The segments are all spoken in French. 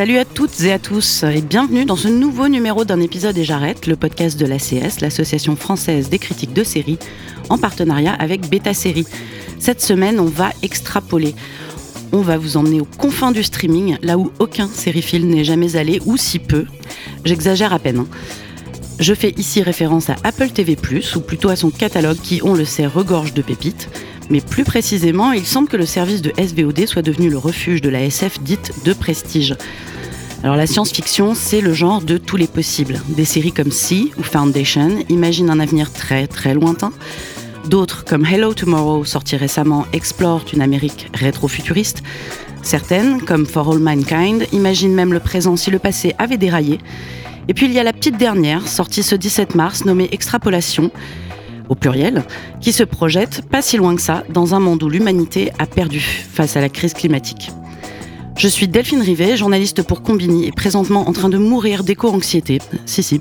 Salut à toutes et à tous et bienvenue dans ce nouveau numéro d'un épisode et j'arrête, le podcast de l'ACS, l'association française des critiques de séries, en partenariat avec Beta Série. Cette semaine, on va extrapoler. On va vous emmener aux confins du streaming, là où aucun sériephile n'est jamais allé, ou si peu. J'exagère à peine. hein. Je fais ici référence à Apple TV+, ou plutôt à son catalogue qui, on le sait, regorge de pépites. Mais plus précisément, il semble que le service de SVOD soit devenu le refuge de la SF dite de prestige. Alors la science-fiction, c'est le genre de tous les possibles. Des séries comme Sea ou Foundation imaginent un avenir très très lointain. D'autres, comme Hello Tomorrow, sorti récemment, explorent une Amérique rétro-futuriste. Certaines, comme For All Mankind, imaginent même le présent si le passé avait déraillé. Et puis il y a la petite dernière, sortie ce 17 mars, nommée Extrapolation, au pluriel, qui se projette, pas si loin que ça, dans un monde où l'humanité a perdu face à la crise climatique. Je suis Delphine Rivet, journaliste pour Combini et présentement en train de mourir d'éco-anxiété. Si, si.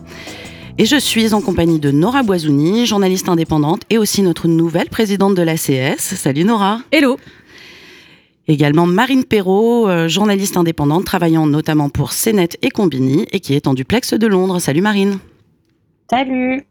Et je suis en compagnie de Nora Boisouni, journaliste indépendante et aussi notre nouvelle présidente de l'ACS. Salut Nora. Hello. Également Marine Perrault, euh, journaliste indépendante travaillant notamment pour CNET et Combini et qui est en duplex de Londres. Salut Marine. Salut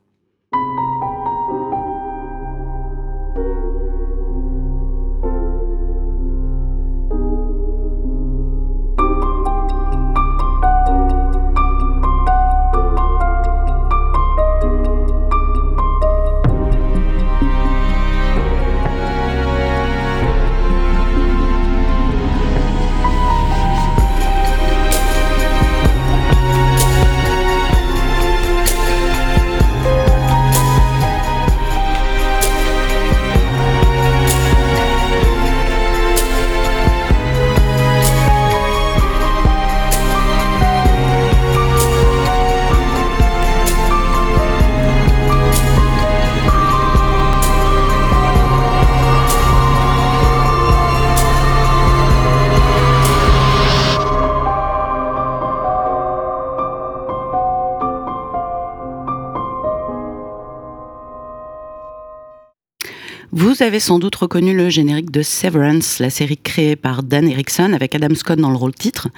Vous avez sans doute reconnu le générique de Severance, la série créée par Dan Erickson avec Adam Scott dans le rôle titre.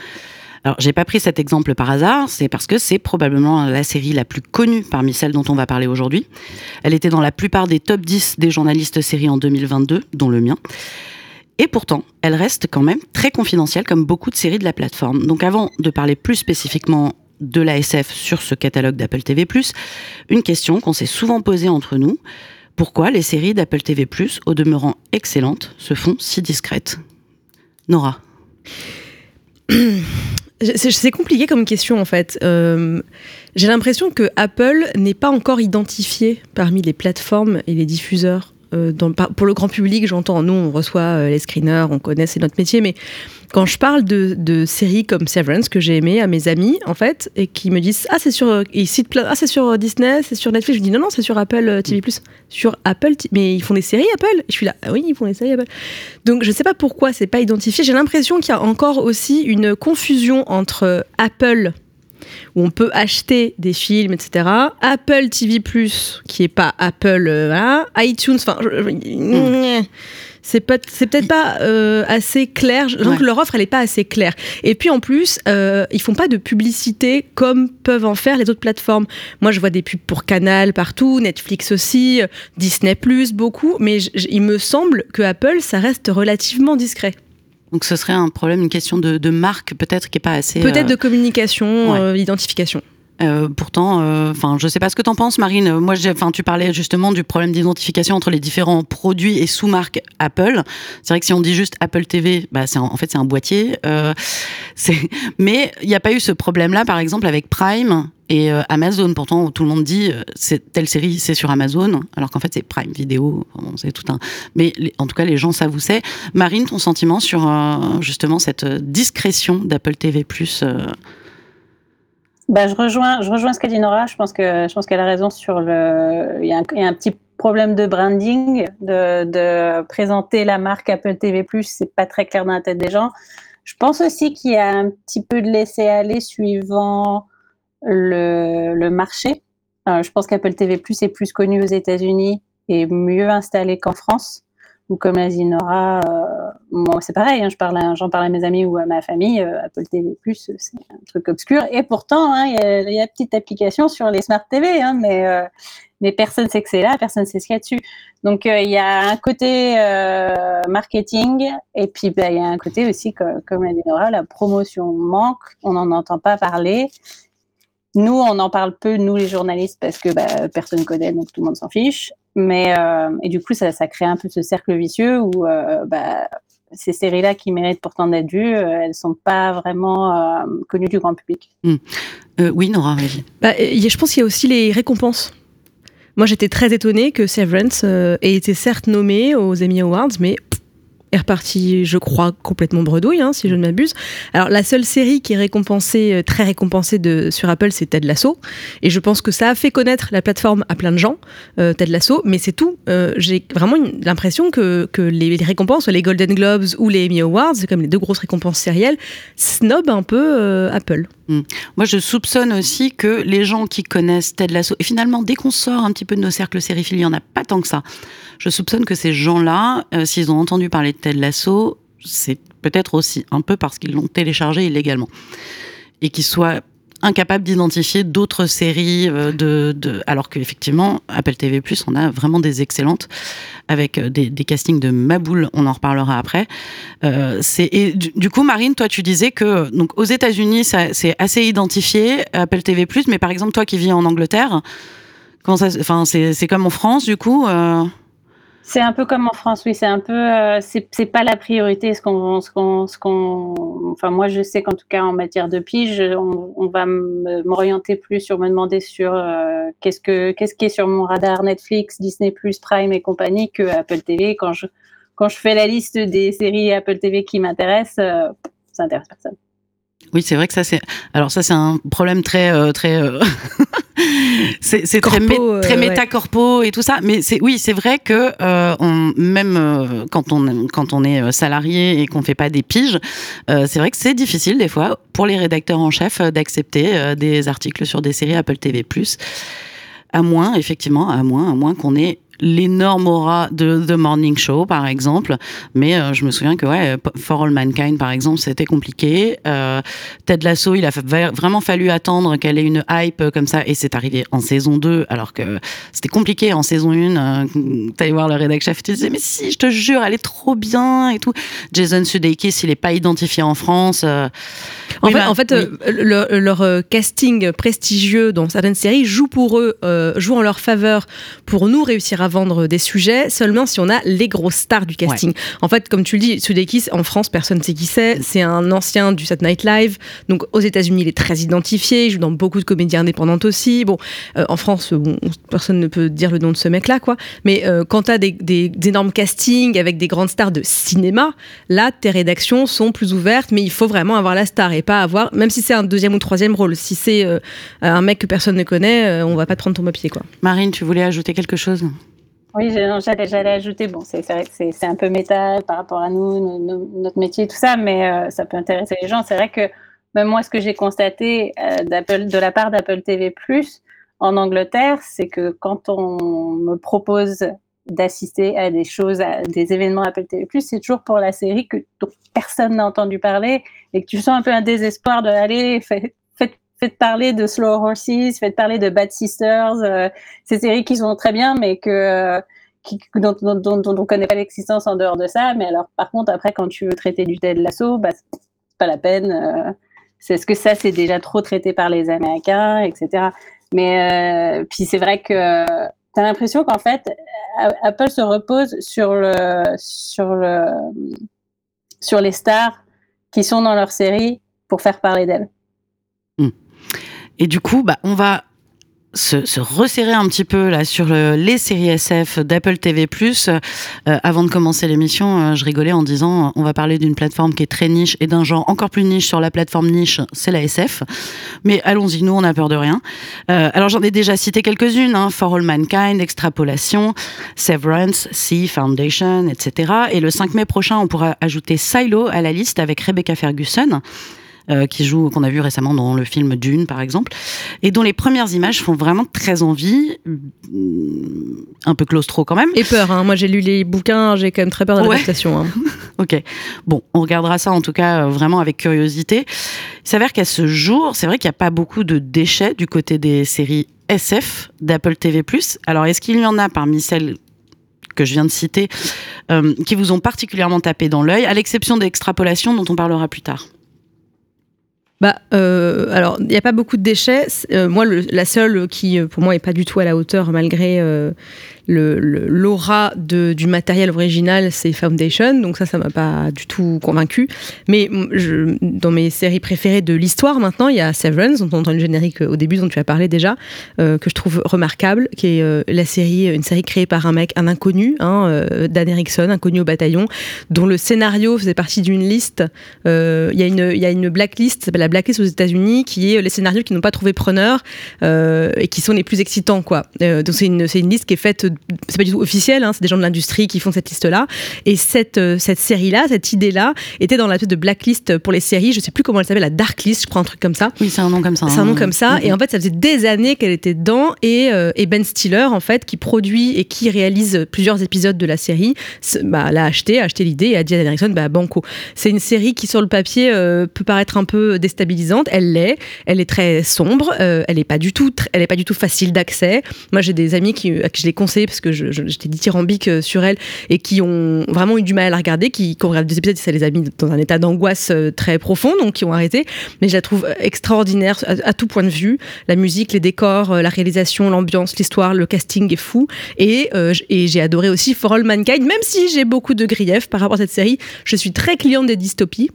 Alors, j'ai pas pris cet exemple par hasard, c'est parce que c'est probablement la série la plus connue parmi celles dont on va parler aujourd'hui. Elle était dans la plupart des top 10 des journalistes séries en 2022, dont le mien. Et pourtant, elle reste quand même très confidentielle comme beaucoup de séries de la plateforme. Donc avant de parler plus spécifiquement de la SF sur ce catalogue d'Apple TV+, une question qu'on s'est souvent posée entre nous. Pourquoi les séries d'Apple TV+, au demeurant excellentes, se font si discrètes? Nora C'est compliqué comme question en fait. Euh, J'ai l'impression que Apple n'est pas encore identifié parmi les plateformes et les diffuseurs. Euh, pour le grand public, j'entends, nous on reçoit euh, les screeners, on connaît, c'est notre métier, mais quand je parle de, séries comme Severance que j'ai aimé à mes amis en fait, et qui me disent ah c'est sur, euh, ah c'est sur Disney, c'est sur Netflix, je dis non non c'est sur Apple TV+, sur Apple, mais ils font des séries Apple. Je suis là, ah oui ils font des séries Apple. Donc je sais pas pourquoi c'est pas identifié. J'ai l'impression qu'il y a encore aussi une confusion entre Apple où on peut acheter des films, etc. Apple TV+, qui est pas Apple, euh, voilà. iTunes, enfin, je- c'est peut-être pas euh, assez clair. Donc Ouais. leur offre, elle est pas assez claire. Et puis en plus, euh, ils font pas de publicité comme peuvent en faire les autres plateformes. Moi, je vois des pubs pour Canal partout, Netflix aussi, euh, Disney beaucoup, mais il me semble que Apple, ça reste relativement discret. Donc ce serait un problème, une question de, de marque peut-être qui est pas assez... Peut-être euh, de communication, ouais. euh, d'identification. Euh, pourtant, euh, enfin, je sais pas ce que t'en penses, Marine. Euh, Moi, enfin, tu parlais justement du problème d'identification entre les différents produits et sous-marques Apple. C'est vrai que si on dit juste Apple TV, bah, c'est en fait c'est un boîtier. Euh, mais il n'y a pas eu ce problème-là, par exemple, avec Prime et euh, Amazon. Pourtant, tout le monde dit euh, telle série, c'est sur Amazon, alors qu'en fait c'est Prime un. Mais en tout cas, les gens savent où c'est. Marine, ton sentiment sur euh, justement cette euh, discrétion d'Apple TV+. euh, Bah, je rejoins, je rejoins ce qu'a dit Nora. Je pense que je pense qu'elle a raison sur le. Il y, a un, petit problème de branding, de, de présenter la marque Apple TV+. C'est pas très clair dans la tête des gens. Je pense aussi qu'il y a un petit peu de laisser aller suivant le, le marché. Euh, je pense qu'Apple TV+ est plus connu aux États-Unis et mieux installé qu'en France. Ou comme l'a dit Nora, euh, c'est pareil, hein, j'en parle, à, parle à mes amis ou à ma famille, euh, Apple TV+, c'est un truc obscur. Et pourtant, hein, il y, y, a petite application sur les Smart TV, hein, mais, euh, mais personne sait que c'est là, personne sait ce qu'il y a dessus. Donc il y a un côté marketing, et puis il bah, y a un côté aussi, comme, comme l'a dit Nora, la promotion manque, on n'en entend pas parler. Nous, on en parle peu, nous les journalistes, parce que bah, personne connaît, donc tout le monde s'en fiche. Mais euh, et du coup, ça, ça, crée un peu ce cercle vicieux où euh, bah, ces séries-là qui méritent pourtant d'être vues, euh, elles sont pas vraiment euh, connues du grand public. Mmh. oui, Nora. Bah, je pense qu'il y a aussi les récompenses. Moi, j'étais très étonnée que Severance ait été certes nommé aux Emmy Awards, mais est reparti, je crois, complètement bredouille, hein, si je ne m'abuse. Alors, la seule série qui est récompensée, euh, très récompensée de, sur Apple, c'est Ted Lasso. Et je pense que ça a fait connaître la plateforme à plein de gens, euh, Ted Lasso, mais c'est tout. Euh, J'ai vraiment l'impression que, que les, récompenses, les Golden Globes ou les Emmy Awards, comme les deux grosses récompenses sérielles, snob un peu euh, Apple. Mmh. Moi, je soupçonne aussi que les gens qui connaissent Ted Lasso, et finalement, dès qu'on sort un petit peu de nos cercles sériphiles, il n'y en a pas tant que ça. Je soupçonne que ces gens-là, euh, s'ils ont entendu parler de Ted Lasso, c'est peut-être aussi un peu parce qu'ils l'ont téléchargé illégalement. Et qu'ils soient incapables d'identifier d'autres séries euh, de, de alors qu'effectivement Apple TV on a vraiment des excellentes avec euh, des, castings de Maboule on en reparlera après. Euh, c'est et du, coup Marine toi tu disais que donc aux États-Unis c'est assez identifié Apple TV mais par exemple toi qui vis en Angleterre comment ça enfin c'est comme en France du coup c'est un peu comme en France, oui. C'est un peu, euh, c'est pas la priorité. Ce qu'on, ce qu'on, qu'on, enfin moi je sais qu'en tout cas en matière de pige, on, on va m'orienter plus sur me demander sur euh, qu'est-ce que, qu'est-ce qui est sur mon radar Netflix, Disney+, Prime et compagnie que Apple TV. Quand je, quand je fais la liste des séries Apple TV qui m'intéressent, euh, ça intéresse personne. Oui, c'est vrai que ça c'est. Alors ça c'est un problème très euh, très. Euh... c'est très, mé euh, très métacorpo et tout ça, mais c'est oui, c'est vrai que euh, on, même euh, quand on quand on est salarié et qu'on fait pas des piges, c'est vrai que c'est difficile des fois pour les rédacteurs en chef d'accepter des articles sur des séries Apple TV+. À moins, effectivement, à moins, à moins qu'on ait l'énorme aura de The Morning Show, par exemple. Mais euh, je me souviens que, ouais, For All Mankind, par exemple, c'était compliqué. Euh, Ted Lasso, il a vraiment fallu attendre qu'elle ait une hype comme ça, et c'est arrivé en saison 2, alors que c'était compliqué en saison 1. Euh, T'allais voir le rédac chef, tu disais, mais si, je te jure, elle est trop bien et tout. Jason Sudeikis, il est pas identifié en France. Euh... En oui, fait, bah, en fait oui. euh, leur, leur, casting prestigieux dans certaines séries joue pour eux, joue en leur faveur pour nous réussir à vendre des sujets seulement si on a les grosses stars du casting. Ouais. En fait, comme tu le dis, Sudeikis, en France, personne ne sait qui c'est. C'est un ancien du Saturday Night Live. Donc, aux États-Unis, il est très identifié. Il joue dans beaucoup de comédies indépendantes aussi. Bon, euh, en France, bon, personne ne peut dire le nom de ce mec-là, quoi. Mais euh, quand tu as des, des, des, énormes castings avec des grandes stars de cinéma, là, tes rédactions sont plus ouvertes, mais il faut vraiment avoir la star et pas avoir, même si c'est un deuxième ou troisième rôle. Si c'est euh, un mec que personne ne connaît, on va pas te prendre ton papier, quoi. Marine, tu voulais ajouter quelque chose? Oui, j'allais ajouter, bon, c'est un peu métal par rapport à nous, notre métier, tout ça, mais euh, ça peut intéresser les gens. C'est vrai que même moi, ce que j'ai constaté euh, de la part d'Apple TV+, en Angleterre, c'est que quand on me propose d'assister à des choses, à des événements Apple TV+, c'est toujours pour la série que personne n'a entendu parler et que tu sens un peu un désespoir de aller, faites, parler de Slow Horses, faites parler de Bad Sisters, euh, ces séries qui sont très bien, mais que euh, dont, on connaît pas l'existence en dehors de ça. Mais alors, par contre, après, quand tu veux traiter du Ted Lasso, bah, c'est pas la peine. Euh, c'est ce que ça, c'est déjà trop traité par les Américains, etc. Mais euh, puis c'est vrai que tu as l'impression qu'en fait, Apple se repose sur les stars qui sont dans leur série pour faire parler d'elles. Et du coup, bah, on va se, se, resserrer un petit peu là sur le, les séries SF d'Apple TV+. Euh, avant de commencer l'émission, euh, je rigolais en disant euh, on va parler d'une plateforme qui est très niche et d'un genre encore plus niche sur la plateforme niche, c'est la SF. Mais allons-y, nous on a peur de rien. Euh, alors j'en ai déjà cité quelques-unes hein, For All Mankind, Extrapolation, Severance, Sea Foundation, etc. Et le 5 mai prochain, on pourra ajouter Silo à la liste avec Rebecca Ferguson. Euh, qui joue, qu'on a vu récemment dans le film Dune, par exemple, et dont les premières images font vraiment très envie, un peu claustro quand même. Et peur, hein. moi j'ai lu les bouquins, j'ai quand même très peur de l'adaptation. Ouais. Hein. ok, bon, on regardera ça en tout cas euh, vraiment avec curiosité. Il s'avère qu'à ce jour, c'est vrai qu'il n'y a pas beaucoup de déchets du côté des séries SF d'Apple TV+. Alors, est-ce qu'il y en a parmi celles que je viens de citer, euh, qui vous ont particulièrement tapé dans l'œil, à l'exception d'extrapolation dont on parlera plus tard? Bah, euh, alors, il n'y a pas beaucoup de déchets. Euh, moi, le, la seule qui, pour moi, est pas du tout à la hauteur, malgré euh, l'aura le, du matériel original, c'est Foundation, donc ça, ça m'a pas du tout convaincu. Mais dans mes séries préférées de l'histoire, maintenant, il y a Severance, dont on entend une générique au début, dont tu as parlé déjà, euh, que je trouve remarquable, qui est euh, la série, une série créée par un mec, un inconnu, hein, euh, Dan Erickson, inconnu au bataillon, dont le scénario faisait partie d'une liste. Il y, a une, y a une blacklist, la blacklist aux États-Unis, qui est les scénarios qui n'ont pas trouvé preneur et qui sont les plus excitants, quoi. donc c'est une, une liste qui est faite c'est pas du tout officiel, hein, c'est des gens de l'industrie qui font cette liste-là. Et cette, euh, cette série-là, cette idée-là, était dans la tête de blacklist pour les séries. Je sais plus comment elle s'appelle, la darklist, je crois un truc comme ça. Oui, c'est un nom comme ça. C'est un nom hein. comme ça. Mm -hmm. Et en fait, ça faisait des années qu'elle était dedans. Et, euh, et, Ben Stiller, en fait, qui produit et qui réalise plusieurs épisodes de la série, bah, l'a acheté, a acheté l'idée et a dit à Dan Erickson, bah, banco. C'est une série qui, sur le papier, euh, peut paraître un peu déstabilisante. Elle l'est. Elle est très sombre. Euh, elle est pas du tout, elle est pas du tout facile d'accès. Moi, j'ai des amis qui, à qui je l'ai conseillé parce que j'étais dithyrambique sur elle et qui ont vraiment eu du mal à la regarder, qui, ont regardé des épisodes et ça les a mis dans un état d'angoisse très profond, donc qui ont arrêté. Mais je la trouve extraordinaire à, tout point de vue. La musique, les décors, la réalisation, l'ambiance, l'histoire, le casting est fou. Et, euh, et j'ai adoré aussi For All Mankind, même si j'ai beaucoup de griefs par rapport à cette série. Je suis très cliente des dystopies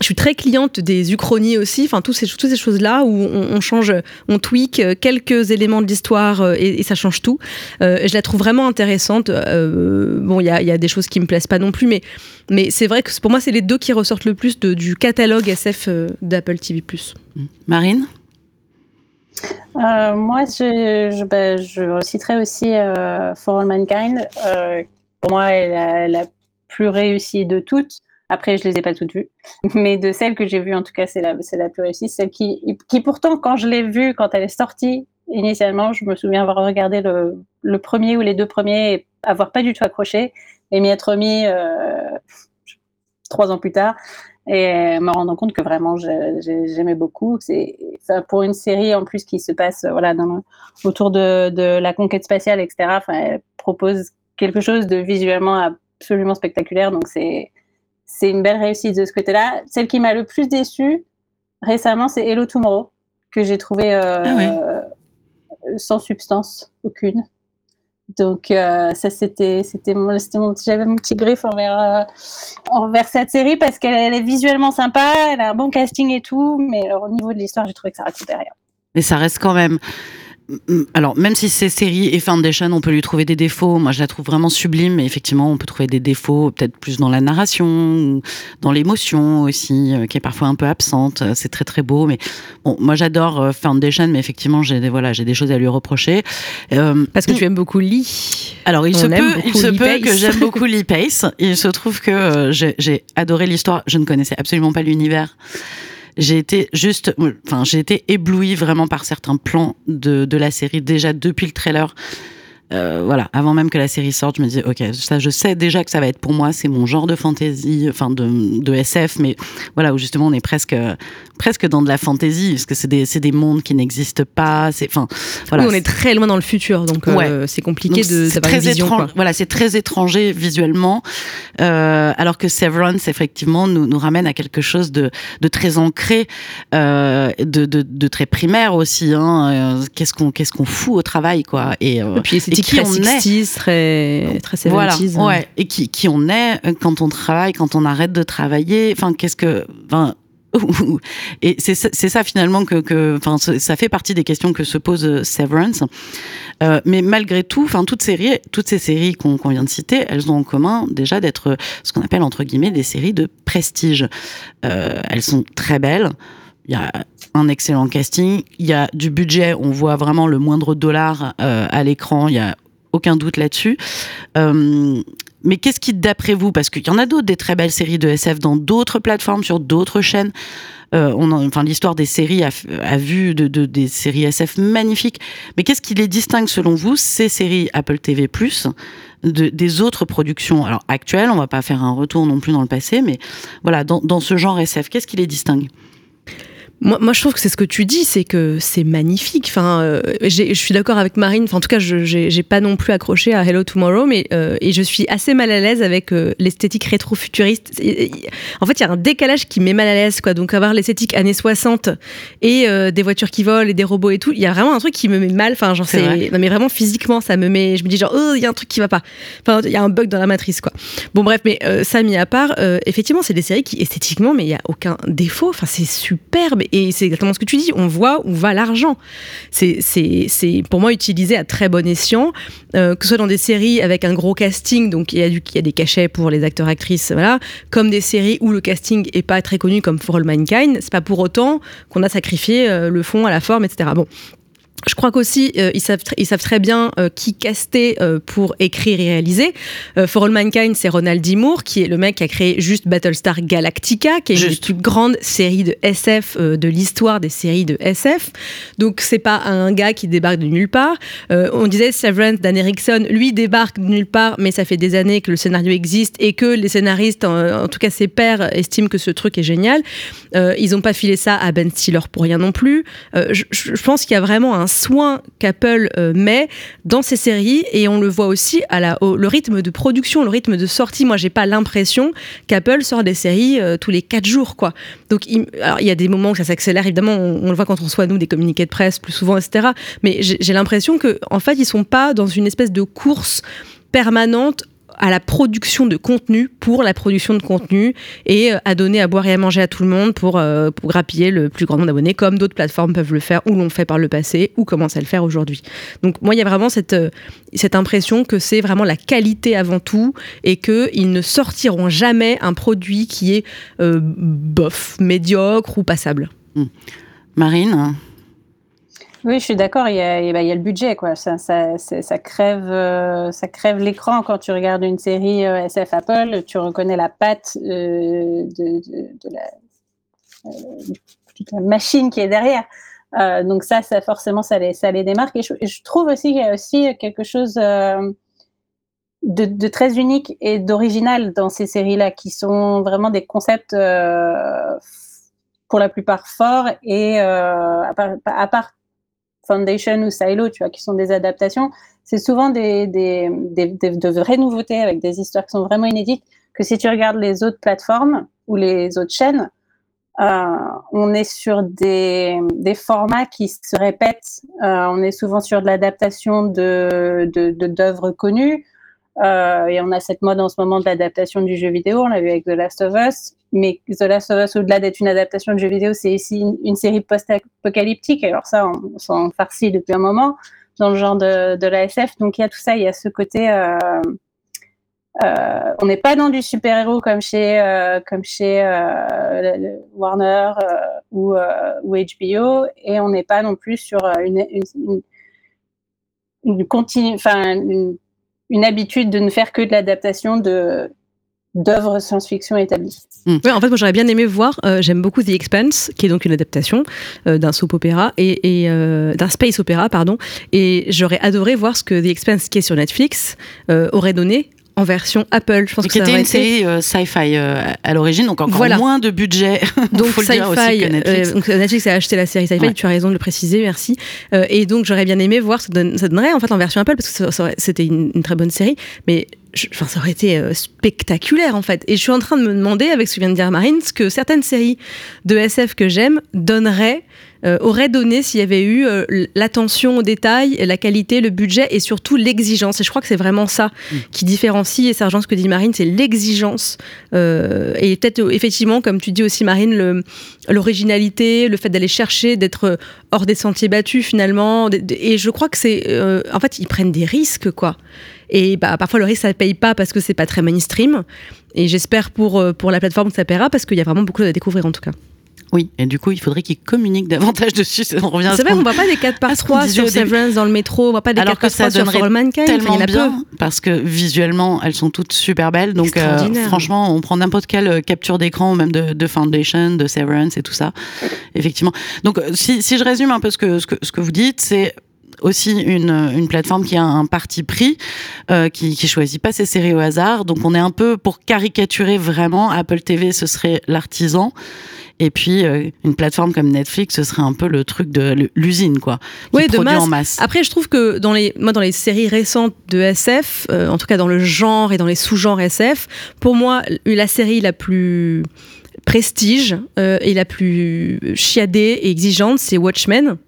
je suis très cliente des uchronies aussi, enfin toutes ces, toutes ces choses-là où on, on, change, on tweak quelques éléments de l'histoire et, et, ça change tout. Euh, je la trouve vraiment intéressante. Euh, bon, il y a, y a, des choses qui me plaisent pas non plus, mais, mais c'est vrai que pour moi, c'est les deux qui ressortent le plus de, du catalogue SF d'Apple TV+. Marine? Euh, moi, je, je, bah, je, citerai aussi euh, For All Mankind. Euh, pour moi, elle a la plus réussie de toutes. Après, je les ai pas toutes vues, mais de celles que j'ai vues, en tout cas, c'est la, c'est la plus réussie. Celle qui, qui, pourtant, quand je l'ai vue, quand elle est sortie, initialement, je me souviens avoir regardé le, le premier ou les deux premiers et avoir pas du tout accroché et m'y être remis trois ans plus tard et me rendant compte que vraiment j'aimais beaucoup. C'est pour une série en plus qui se passe voilà dans, autour de, de, la conquête spatiale, etc. Elle propose quelque chose de visuellement absolument spectaculaire. Donc c'est c'est une belle réussite de ce côté-là. Celle qui m'a le plus déçue récemment, c'est Hello Tomorrow que j'ai trouvé euh, ah ouais. sans substance aucune. Donc euh, ça c'était c'était mon, mon j'avais mon petit griffe envers euh, envers cette série parce qu'elle est visuellement sympa, elle a un bon casting et tout, mais alors, au niveau de l'histoire j'ai trouvé que ça racontait rien. Mais ça reste quand même alors, même si c'est série et Foundation, on peut lui trouver des défauts. Moi, je la trouve vraiment sublime, mais effectivement, on peut trouver des défauts, peut-être plus dans la narration, ou dans l'émotion aussi, euh, qui est parfois un peu absente. C'est très très beau, mais bon, moi j'adore euh, Foundation, mais effectivement, j'ai des voilà, j'ai des choses à lui reprocher. Euh, Parce que tu aimes beaucoup Lee. Alors, il on se peut, il se Lee peut Pace. que j'aime beaucoup Lee Pace. Il se trouve que euh, j'ai adoré l'histoire. Je ne connaissais absolument pas l'univers j'ai été juste, enfin, j'ai été éblouie vraiment par certains plans de, de la série déjà depuis le trailer. Euh, voilà, avant même que la série sorte, je me disais, ok, ça, je sais déjà que ça va être pour moi, c'est mon genre de fantasy, enfin de, de, SF, mais voilà, où justement on est presque, presque dans de la fantasy, parce que c'est des, des mondes qui n'existent pas, c'est, enfin, voilà. Oui, on est très loin dans le futur, donc ouais. euh, c'est compliqué donc, de d'avoir une vision. Étrange, quoi. Voilà, c'est très étranger visuellement, euh, alors que Severance, effectivement, nous, nous ramène à quelque chose de, de très ancré, euh, de, de, de, très primaire aussi, hein, qu'est-ce qu'on, qu'est-ce qu'on fout au travail, quoi, et, et puis c'est qui très on est, très très 70s. Voilà, ouais. Et qui, qui on est quand on travaille, quand on arrête de travailler. Enfin, qu'est-ce que, enfin, Et c'est ça finalement que, que ça fait partie des questions que se pose euh, Severance. Euh, mais malgré tout, enfin toutes, séries, toutes ces séries qu'on vient de citer, elles ont en commun déjà d'être ce qu'on appelle entre guillemets des séries de prestige. Euh, elles sont très belles. Il y a un excellent casting. Il y a du budget. On voit vraiment le moindre dollar euh, à l'écran. Il y a aucun doute là-dessus. Euh, mais qu'est-ce qui, d'après vous, parce qu'il y en a d'autres des très belles séries de SF dans d'autres plateformes, sur d'autres chaînes. Euh, on enfin, l'histoire des séries a, vu de, des séries SF magnifiques. Mais qu'est-ce qui les distingue selon vous, ces séries Apple TV+, de, des autres productions alors actuelles On va pas faire un retour non plus dans le passé, mais voilà, dans, dans ce genre SF, qu'est-ce qui les distingue? Moi, moi, je trouve que c'est ce que tu dis, c'est que c'est magnifique. Enfin, euh, je suis d'accord avec Marine. Enfin, en tout cas, je j'ai pas non plus accroché à Hello Tomorrow, mais euh, et je suis assez mal à l'aise avec euh, l'esthétique rétro-futuriste. En fait, il y a un décalage qui met mal à l'aise, quoi. Donc, avoir l'esthétique années 60 et des voitures qui volent et des robots et tout, il y a vraiment un truc qui me met mal. Enfin, genre, c'est non mais vraiment physiquement, ça me met. Je me dis genre, oh, il y a un truc qui va pas. Enfin, il y a un bug dans la matrice, quoi. Bon, bref, mais ça mis à part, effectivement, c'est des séries qui esthétiquement, mais il y a aucun défaut. Enfin, c'est superbe et c'est exactement ce que tu dis. On voit où va l'argent. C'est, pour moi utilisé à très bon escient, euh, que ce soit dans des séries avec un gros casting, donc il y a, y a des cachets pour les acteurs actrices, voilà, comme des séries où le casting est pas très connu, comme For All Mankind. C'est pas pour autant qu'on a sacrifié euh, le fond à la forme, etc. Bon, je crois qu'aussi euh, ils savent ils savent très bien euh, qui caster euh, pour écrire et réaliser. For All Mankind, c'est Ronald D. Moore qui est le mec qui a créé juste Battlestar Galactica, qui est une des plus grandes séries de SF de l'histoire des séries de SF. Donc c'est pas un gars qui débarque de nulle part. on disait Severance Dan Erickson, lui débarque de nulle part, mais ça fait des années que le scénario existe et que les scénaristes, en, tout cas ses pairs, estiment que ce truc est génial. ils ont pas filé ça à Ben Stiller pour rien non plus. je, je pense qu'il y a vraiment un soin qu'Apple euh, met dans ses séries et on le voit aussi à la, au, le rythme de production, le rythme de sortie. Moi, j'ai pas l'impression qu'Apple sort des séries euh, tous les quatre jours, quoi. Donc, il, y a des moments où ça s'accélère. Évidemment, on, le voit quand on reçoit nous des communiqués de presse plus souvent, etc. Mais j'ai l'impression que, en fait, ils sont pas dans une espèce de course permanente à la production de contenu pour la production de contenu et euh, à donner à boire et à manger à tout le monde pour, euh, pour grappiller le plus grand nombre d'abonnés, comme d'autres plateformes peuvent le faire ou l'ont fait par le passé ou commencent à le faire aujourd'hui. Donc moi, il y a vraiment cette, euh, cette impression que c'est vraiment la qualité avant tout et qu'ils ne sortiront jamais un produit qui est bof, médiocre ou passable. Hmm. Marine oui, je suis d'accord. Il, y a, bah, il y a le budget, quoi. Ça, ça, ça crève, euh, ça crève l'écran quand tu regardes une série euh, SF Apple. Tu reconnais la patte euh, de, la, machine qui est derrière. donc ça, ça forcément, ça les, ça les démarque. Et je, trouve aussi qu'il y a aussi quelque chose de, très unique et d'original dans ces séries-là, qui sont vraiment des concepts pour la plupart forts et à part Foundation ou Silo, tu vois, qui sont des adaptations, c'est souvent des, des, de vraies nouveautés avec des histoires qui sont vraiment inédites. Que si tu regardes les autres plateformes ou les autres chaînes, euh, on est sur des, des, formats qui se répètent. Euh, on est souvent sur de l'adaptation de d'œuvres connues. Euh, et on a cette mode en ce moment de l'adaptation du jeu vidéo. On l'a vu avec The Last of Us. Mais The Last of Us, au-delà d'être une adaptation de jeu vidéo, c'est ici une, série post-apocalyptique. Alors ça, on, s'en farcit depuis un moment dans le genre de, de la SF. Donc il y a tout ça. Il y a ce côté. Euh, euh, on n'est pas dans du super-héros comme chez, euh, comme chez Warner ou, HBO, et on n'est pas non plus sur une, une une habitude de ne faire que de l'adaptation de d'œuvres science-fiction établies. Hmm. en fait, moi j'aurais bien aimé voir, euh, j'aime beaucoup The Expanse, qui est donc une adaptation euh, d'un soap opéra et, et euh, d'un space opéra, pardon, et j'aurais adoré voir ce que The Expanse, qui est sur Netflix, aurait donné en version Apple. Je pense que c'était une série euh, sci-fi euh, à l'origine, donc encore moins de budget. Donc sci-fi. Netflix. Euh, donc Netflix a acheté la série sci-fi. Tu as raison de le préciser, merci. et donc j'aurais bien aimé voir ce que ça donnerait en fait en version Apple parce que c'était une, une, très bonne série, mais enfin, ça aurait été spectaculaire en fait. Et je suis en train de me demander, avec ce que vient de dire Marine, ce que certaines séries de SF que j'aime donneraient euh, aurait donné s'il y avait eu euh, l'attention aux détails, la qualité, le budget et surtout l'exigence. Et je crois que c'est vraiment ça Mm. qui différencie, et Sergent, ce que dit Marine, c'est l'exigence. Euh, et peut-être euh, effectivement, comme tu dis aussi Marine, l'originalité, le, fait d'aller chercher, d'être hors des sentiers battus finalement. Et je crois que c'est... euh, en fait, ils prennent des risques, quoi. Et bah, parfois, le risque, ça ne paye pas parce que c'est pas très mainstream. Et j'espère pour, euh, pour la plateforme que ça paiera parce qu'il y a vraiment beaucoup à découvrir en tout cas. Oui, et du coup, il faudrait qu'ils communiquent davantage dessus. On revient à C'est ce vrai qu'on- qu'on voit pas des 4 par à ce qu'on 3 disait sur. Severance dans le métro, on voit pas des Alors 4 que par ça 3 sur For All Mankind. Enfin, il tellement en a bien peu. parce que visuellement elles sont toutes super belles donc euh, franchement on prend n'importe quelle euh, capture d'écran même de, de Foundation de Severance et tout ça effectivement donc si, si je résume un peu ce que ce que, ce que vous dites c'est aussi une, une plateforme qui a un parti pris, euh, qui, qui choisit pas ses séries au hasard. Donc on est un peu pour caricaturer vraiment Apple TV, ce serait l'artisan. Et puis euh, une plateforme comme Netflix, ce serait un peu le truc de l'usine, quoi. Ouais, de masse. en masse. Après, je trouve que dans les, moi, dans les séries récentes de SF, euh, en tout cas dans le genre et dans les sous-genres SF, pour moi, la série la plus prestige euh, et la plus chiadée et exigeante, c'est Watchmen.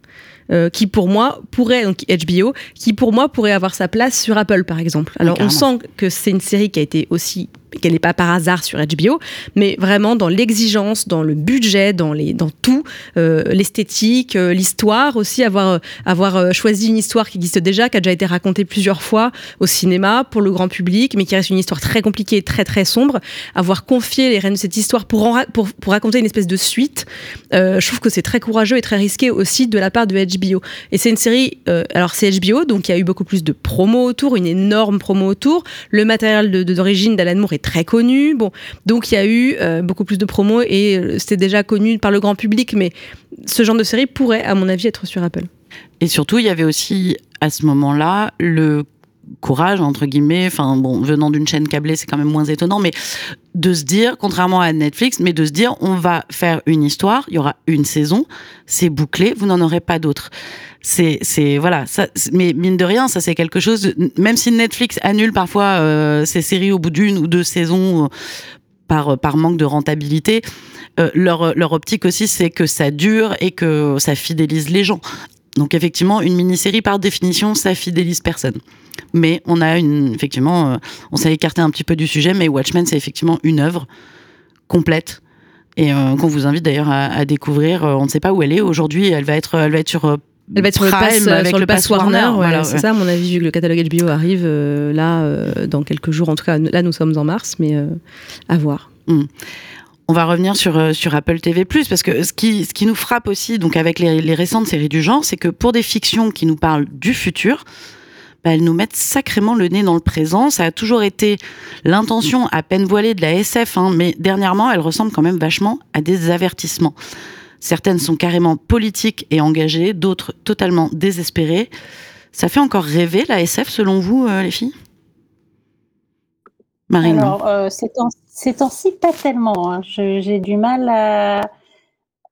Euh, qui pour moi pourrait donc HBO qui pour moi pourrait avoir sa place sur Apple par exemple. Alors on sent que c'est une série qui a été aussi qu'elle n'est pas par hasard sur HBO, mais vraiment dans l'exigence, dans le budget, dans les dans tout, euh, l'esthétique, euh, l'histoire aussi avoir euh, avoir euh, choisi une histoire qui existe déjà, qui a déjà été racontée plusieurs fois au cinéma pour le grand public, mais qui reste une histoire très compliquée, et très très sombre. Avoir confié les rênes de cette histoire pour en pour, pour raconter une espèce de suite, euh, je trouve que c'est très courageux et très risqué aussi de la part de HBO. Et c'est une série, euh, alors c'est HBO, donc il y a eu beaucoup plus de promo autour, une énorme promo autour. Le matériel de- de- d'origine d'Alan Moore est très connu. Bon, donc il y a eu euh, beaucoup plus de promos et euh, c'était déjà connu par le grand public, mais ce genre de série pourrait, à mon avis, être sur Apple. Et surtout, il y avait aussi à ce moment-là le courage entre guillemets, enfin bon, venant d'une chaîne câblée, c'est quand même moins étonnant, mais de se dire, contrairement à Netflix, mais de se dire, on va faire une histoire, il y aura une saison, c'est bouclé, vous n'en aurez pas d'autres. C'est, voilà, mais mine de rien, ça c'est quelque chose. même si Netflix annule parfois euh, ses séries au bout d'une ou deux saisons euh, par manque de rentabilité, euh, leur optique aussi c'est que ça dure et que ça fidélise les gens. Donc effectivement, une mini-série par définition, ça fidélise personne. Mais on a une, effectivement, euh, on s'est écarté un petit peu du sujet, mais Watchmen, c'est effectivement une œuvre complète et euh, qu'on vous invite d'ailleurs à, à découvrir. Euh, on ne sait pas où elle est aujourd'hui. Elle va être, elle va être sur. Elle va être sur le pass, avec sur le pass Warner. voilà, c'est ouais. ça, à mon avis, vu que le catalogue HBO arrive euh, là euh, dans quelques jours. En tout cas, là, nous sommes en mars, mais euh, à voir. On va revenir sur, sur Apple TV+, parce que ce qui, ce qui nous frappe aussi, donc avec les, les récentes séries du genre, c'est que pour des fictions qui nous parlent du futur, bah, elles nous mettent sacrément le nez dans le présent. Ça a toujours été l'intention à peine voilée de la SF, hein, mais dernièrement, elles ressemblent quand même vachement à des avertissements. Certaines sont carrément politiques et engagées, d'autres totalement désespérées. Ça fait encore rêver la SF selon vous, euh, les filles? Marine Alors, euh, ces temps- ces temps-ci, pas tellement. hein. J'ai du mal à,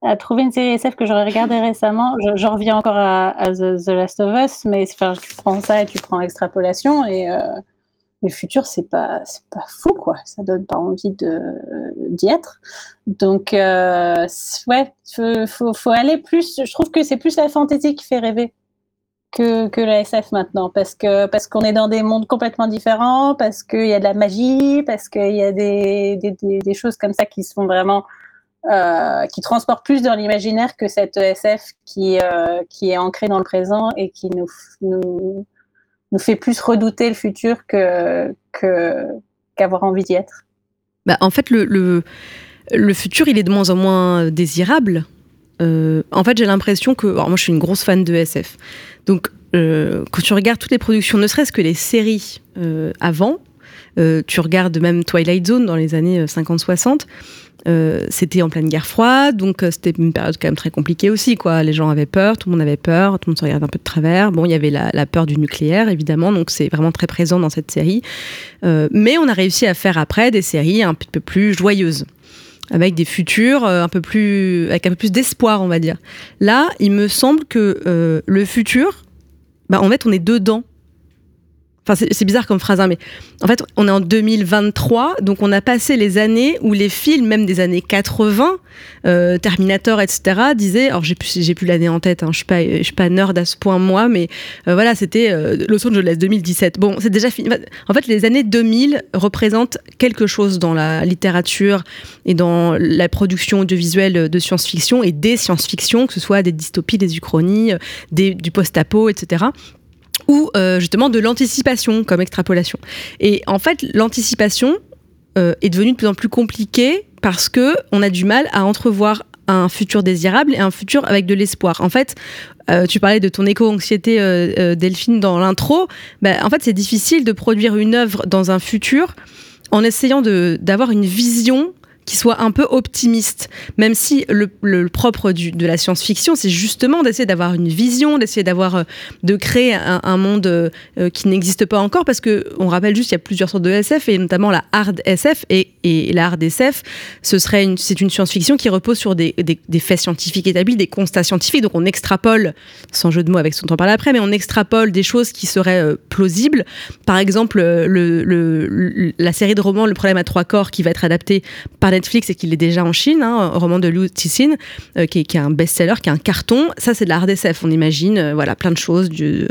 à trouver une série SF que j'aurais regardée récemment. Je- J'en reviens encore à, The, Last of Us, mais enfin, tu prends ça et tu prends extrapolation et euh, le futur, c'est pas, pas fou, quoi. Ça donne pas envie d'y être. Donc, euh, ouais, faut, faut, aller plus. Je trouve que c'est plus la fantaisie qui fait rêver que, que la SF maintenant, parce que parce qu'on est dans des mondes complètement différents, parce qu'il y a de la magie, parce qu'il y a des, des, des, des choses comme ça qui sont vraiment euh, qui transportent plus dans l'imaginaire que cette SF qui euh, qui est ancrée dans le présent et qui nous nous nous fait plus redouter le futur que que qu'avoir envie d'y être. Bah, en fait, le, le, le futur, il est de moins en moins désirable. Euh, en fait, j'ai l'impression que. alors, moi, je suis une grosse fan de SF. Donc, quand tu regardes toutes les productions, ne serait-ce que les séries avant, tu regardes même Twilight Zone dans les années euh, 50-60. Euh, c'était en pleine guerre froide, donc euh, c'était une période quand même très compliquée aussi. Quoi. Les gens avaient peur, tout le monde avait peur, tout le monde se regardait un peu de travers. Bon, il y avait la, la peur du nucléaire, évidemment, donc c'est vraiment très présent dans cette série. Euh, mais on a réussi à faire après des séries un peu plus joyeuses avec des futurs un peu plus avec un peu plus d'espoir on va dire là il me semble que le futur bah en fait on est dedans C'est bizarre comme phrase, hein, mais en fait, on est en 2023, donc on a passé les années où les films, même des années 80, euh, Terminator, etc., disaient, alors j'ai plus, plus l'année en tête, hein, je suis pas, suis pas nerd à ce point moi, mais euh, voilà, c'était euh, Los Angeles 2017. Bon, c'est déjà fini. En fait, les années 2000 représentent quelque chose dans la littérature et dans la production audiovisuelle de science-fiction et des science-fiction, que ce soit des dystopies, des uchronies, des, du post-apo, etc ou euh, justement de l'anticipation comme extrapolation. Et en fait, l'anticipation euh, est devenue de plus en plus compliquée parce que on a du mal à entrevoir un futur désirable et un futur avec de l'espoir. En fait, euh, tu parlais de ton éco-anxiété, Delphine, dans l'intro. Ben, en fait, c'est difficile de produire une œuvre dans un futur en essayant d'avoir une vision qui soit un peu optimiste, même si le, propre de la science-fiction, c'est justement d'essayer d'avoir une vision, d'essayer d'avoir, euh, de créer un, monde euh, qui n'existe pas encore, parce que on rappelle juste, il y a plusieurs sortes de SF, et notamment la hard SF, et, la hard SF, ce serait une, c'est une science-fiction qui repose sur des, faits scientifiques établis, des constats scientifiques, donc on extrapole, sans jeu de mots avec ce dont on parle après, mais on extrapole des choses qui seraient euh, plausibles. Par exemple, le, la série de romans Le problème à trois corps, qui va être adaptée par Netflix et qu'il est déjà en Chine, hein, un roman de Liu Cixin, euh, qui, est un best-seller, qui est un carton. Ça, c'est de la RDSF. On imagine, euh, voilà, plein de choses, du,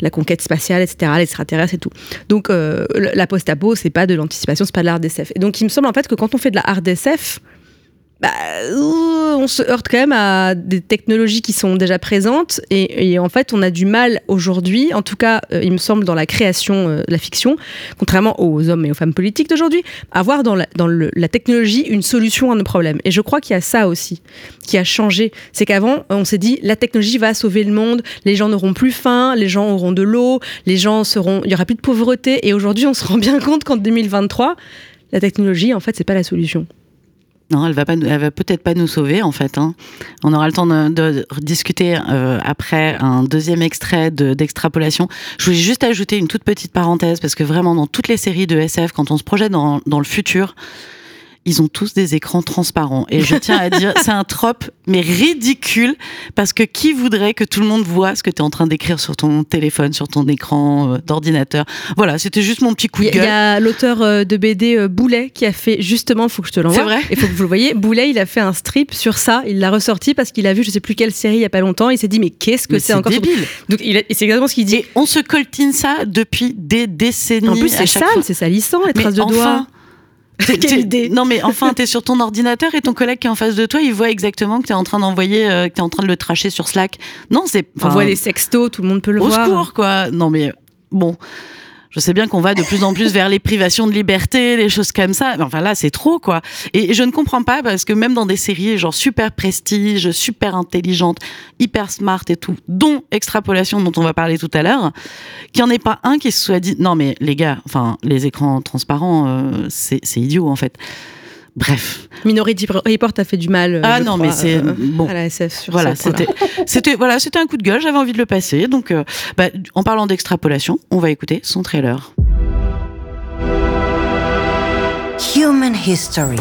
la conquête spatiale, etc., l'extraterrestre et tout. Donc, euh, la post-apo, c'est pas de l'anticipation, c'est pas de la RDSF. Et donc, il me semble en fait que quand on fait de la RDSF, bah, on se heurte quand même à des technologies qui sont déjà présentes et, en fait on a du mal aujourd'hui, en tout cas euh, il me semble dans la création euh, de la fiction, contrairement aux hommes et aux femmes politiques d'aujourd'hui, à voir dans, la, dans la technologie une solution à nos problèmes. Et je crois qu'il y a ça aussi qui a changé. C'est qu'avant on s'est dit la technologie va sauver le monde, les gens n'auront plus faim, les gens auront de l'eau, les gens seront, il y aura plus de pauvreté et aujourd'hui on se rend bien compte qu'en 2023 la technologie en fait c'est pas la solution. Non, elle va pas, elle va peut-être pas nous sauver en fait. Hein. On aura le temps de, discuter euh, après un deuxième extrait d'extrapolation. Je voulais juste ajouter une toute petite parenthèse parce que vraiment dans toutes les séries de SF, quand on se projette dans, dans le futur, ils ont tous des écrans transparents. Et je tiens à dire, c'est un trope, mais ridicule, parce que qui voudrait que tout le monde voit ce que tu es en train d'écrire sur ton téléphone, sur ton écran euh, d'ordinateur? Voilà, c'était juste mon petit coup de gueule. Il y a l'auteur euh, de BD euh, Boulet qui a fait justement, faut que je te l'envoie. C'est vrai Il faut que vous le voyez. Boulet, il a fait un strip sur ça. Il l'a ressorti parce qu'il a vu, je sais plus quelle série il y a pas longtemps. Il s'est dit, mais qu'est-ce que c'est encore débile. Donc, c'est exactement ce qu'il dit. Et on se coltine ça depuis des décennies. En plus, c'est sale, c'est salissant, les traces de doigts. Non, mais enfin, t'es sur ton ordinateur et ton collègue qui est en face de toi, il voit exactement que t'es en train d'envoyer, euh, que t'es en train de le tracher sur Slack. Non, c'est. On voit les sextos, tout le monde peut le au voir. Au secours, quoi. Non, mais bon je sais bien qu'on va de plus en plus vers les privations de liberté, les choses comme ça. Mais enfin là, c'est trop, quoi. Et je ne comprends pas parce que même dans des séries genre super prestige, super intelligente, hyper smart et tout, dont extrapolation dont on va parler tout à l'heure, qu'il n'y en ait pas un qui se soit dit non mais les gars, enfin les écrans transparents, euh, c'est idiot en fait. Bref. Minority Report a fait du mal. Ah non, mais c'est euh, bon. À la SF sur voilà, c'était, c'était, voilà, c'était un coup de gueule. J'avais envie de le passer. Donc, euh, bah, en parlant d'extrapolation, on va écouter son trailer. Human history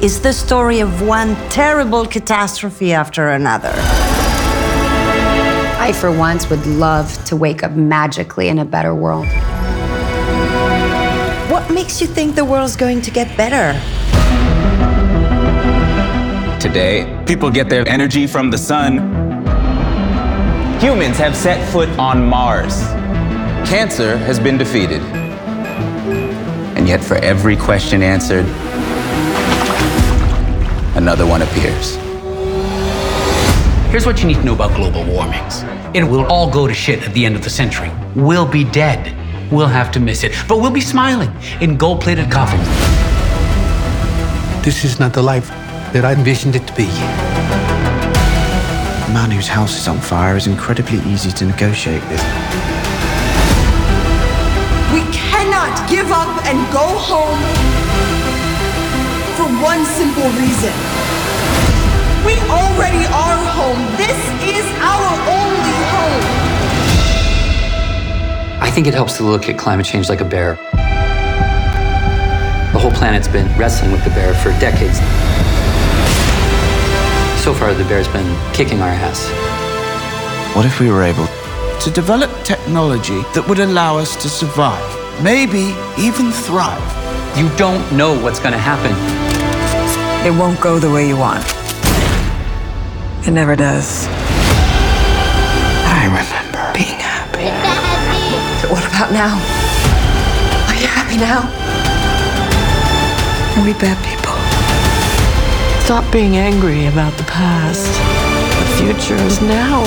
is the story of one terrible catastrophe after another. I, for once, would love to wake up magically in a better world. What makes you think the world's going to get better? Today, people get their energy from the sun. Humans have set foot on Mars. Cancer has been defeated. And yet, for every question answered, another one appears. Here's what you need to know about global warmings. It will all go to shit at the end of the century. We'll be dead. We'll have to miss it. But we'll be smiling in gold plated coffins. This is not the life that I envisioned it to be. A man whose house is on fire is incredibly easy to negotiate with. We cannot give up and go home for one simple reason. We already are home. This is our only home. I think it helps to look at climate change like a bear. The whole planet's been wrestling with the bear for decades. So far, the bear's been kicking our ass. What if we were able to develop technology that would allow us to survive, maybe even thrive. You don't know what's going to happen. It won't go the way you want. It never does. I remember being happy. But what about now? Are you happy now? Are we bad people? Stop being angry about the past. The future is now.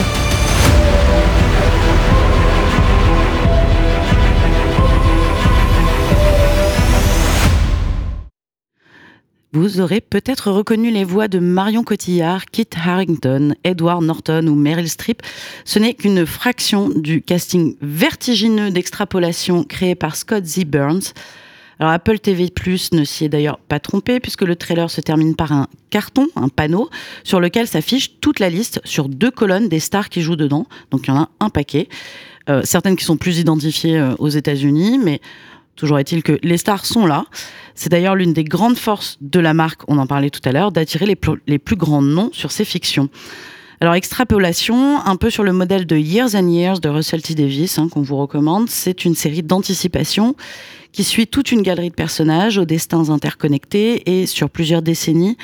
Vous aurez peut-être reconnu les voix de Marion Cotillard, Kit Harington, Edward Norton ou Meryl Streep. Ce n'est qu'une fraction du casting vertigineux d'extrapolation créé par Scott Z. Burns. Apple TV Plus ne s'y est d'ailleurs pas trompé puisque le trailer se termine par un carton, un panneau, sur lequel s'affiche toute la liste sur deux colonnes des stars qui jouent dedans. Donc il y en a un paquet. Euh, certaines qui sont plus identifiées euh, aux États-Unis, mais Toujours est-il que les stars sont là. C'est d'ailleurs l'une des grandes forces de la marque, on en parlait tout à l'heure, d'attirer les plus grands noms sur ses fictions. Alors, extrapolation, un peu sur le modèle de Years and Years de Russell T. Davis, hein, qu'on vous recommande. C'est une série d'anticipation qui suit toute une galerie de personnages aux destins interconnectés et sur plusieurs décennies,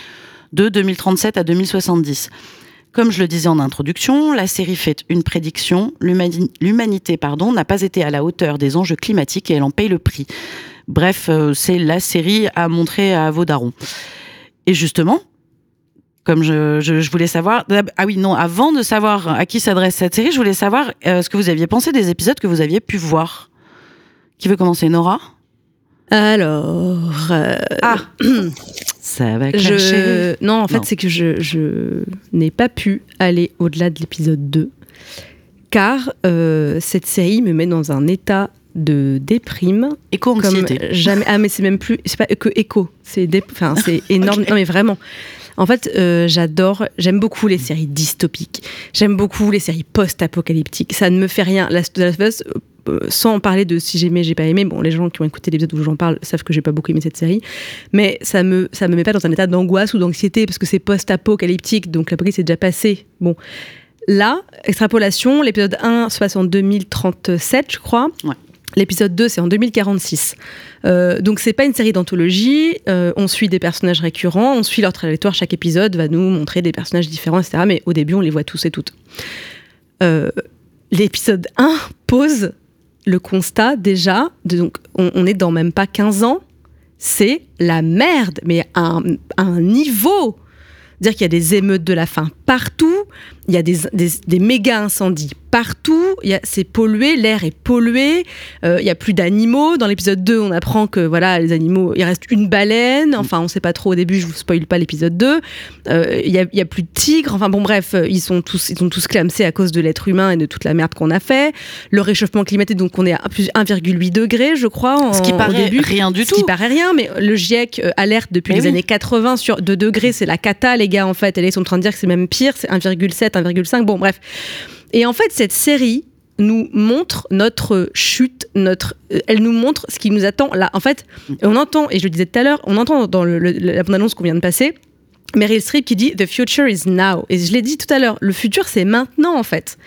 de 2037 à 2070. Comme je le disais en introduction, la série fait une prédiction. L'humani- L'humanité n'a pas été à la hauteur des enjeux climatiques et elle en paye le prix. Bref, euh, c'est la série à montrer à vos darons. Et justement, comme je voulais savoir... Ah oui, non, avant de savoir à qui s'adresse cette série, je voulais savoir euh, ce que vous aviez pensé des épisodes que vous aviez pu voir. Qui veut commencer, Nora? Alors. euh, Ah Ça va je... clasher. Non, en fait, c'est que je, je n'ai pas pu aller au-delà de l'épisode 2, car euh, cette série me met dans un état de déprime. Éco-anxiété. Jamais. Ah, mais c'est même plus. C'est pas que éco. C'est dé- enfin, c'est énorme. Non, mais vraiment. En fait, euh, j'adore, j'aime beaucoup les séries dystopiques. J'aime beaucoup les séries post-apocalyptiques. Ça ne me fait rien. La, The Last of Us, sans parler de si j'aimais, j'ai pas aimé. Bon, les gens qui ont écouté l'épisode où j'en parle savent que j'ai pas beaucoup aimé cette série. Mais ça me, ça me met pas dans un état d'angoisse ou d'anxiété parce que c'est post-apocalyptique. Donc l'apocalypse est déjà passé. Bon. Là, extrapolation, l'épisode 1 se passe en 2037, je crois. L'épisode 2, c'est en 2046. Euh, donc, c'est pas une série d'anthologie. Euh, on suit des personnages récurrents, on suit leur trajectoire. Chaque épisode va nous montrer des personnages différents, etc. Mais au début, on les voit tous et toutes. Euh, L'épisode 1 pose le constat déjà. Donc, on, on est dans même pas 15 ans. C'est la merde, mais à un, à un niveau. Dire qu'il y a des émeutes de la faim partout, il y a des, des, des méga incendies partout, c'est pollué, l'air est pollué, euh, il y a plus d'animaux. Dans l'épisode 2, on apprend que voilà, les animaux, il reste une baleine, enfin on sait pas trop au début, je vous spoil pas l'épisode 2. Euh, Il y, a, il y a plus de tigres, enfin bon bref, euh, ils sont tous, ils sont tous clamsés à cause de l'être humain et de toute la merde qu'on a fait. Le réchauffement climatique, donc on est à plus 1,8 degré, je crois. en- Ce qui au paraît début. rien du Ce qui paraît rien, mais le GIEC euh, alerte depuis Mais les oui. années 80 sur 2 degrés, c'est la cata, les gars, en fait. Et là, ils sont en train de dire que c'est même pire, c'est 1,7, 1,5. Bon, bref. Et en fait, cette série nous montre notre chute, notre, euh, elle nous montre ce qui nous attend là. En fait, on entend, et je le disais tout à l'heure, on entend dans la bande-annonce qu'on vient de passer, Meryl Streep qui dit The future is now. Et je l'ai dit tout à l'heure, le futur c'est maintenant en fait.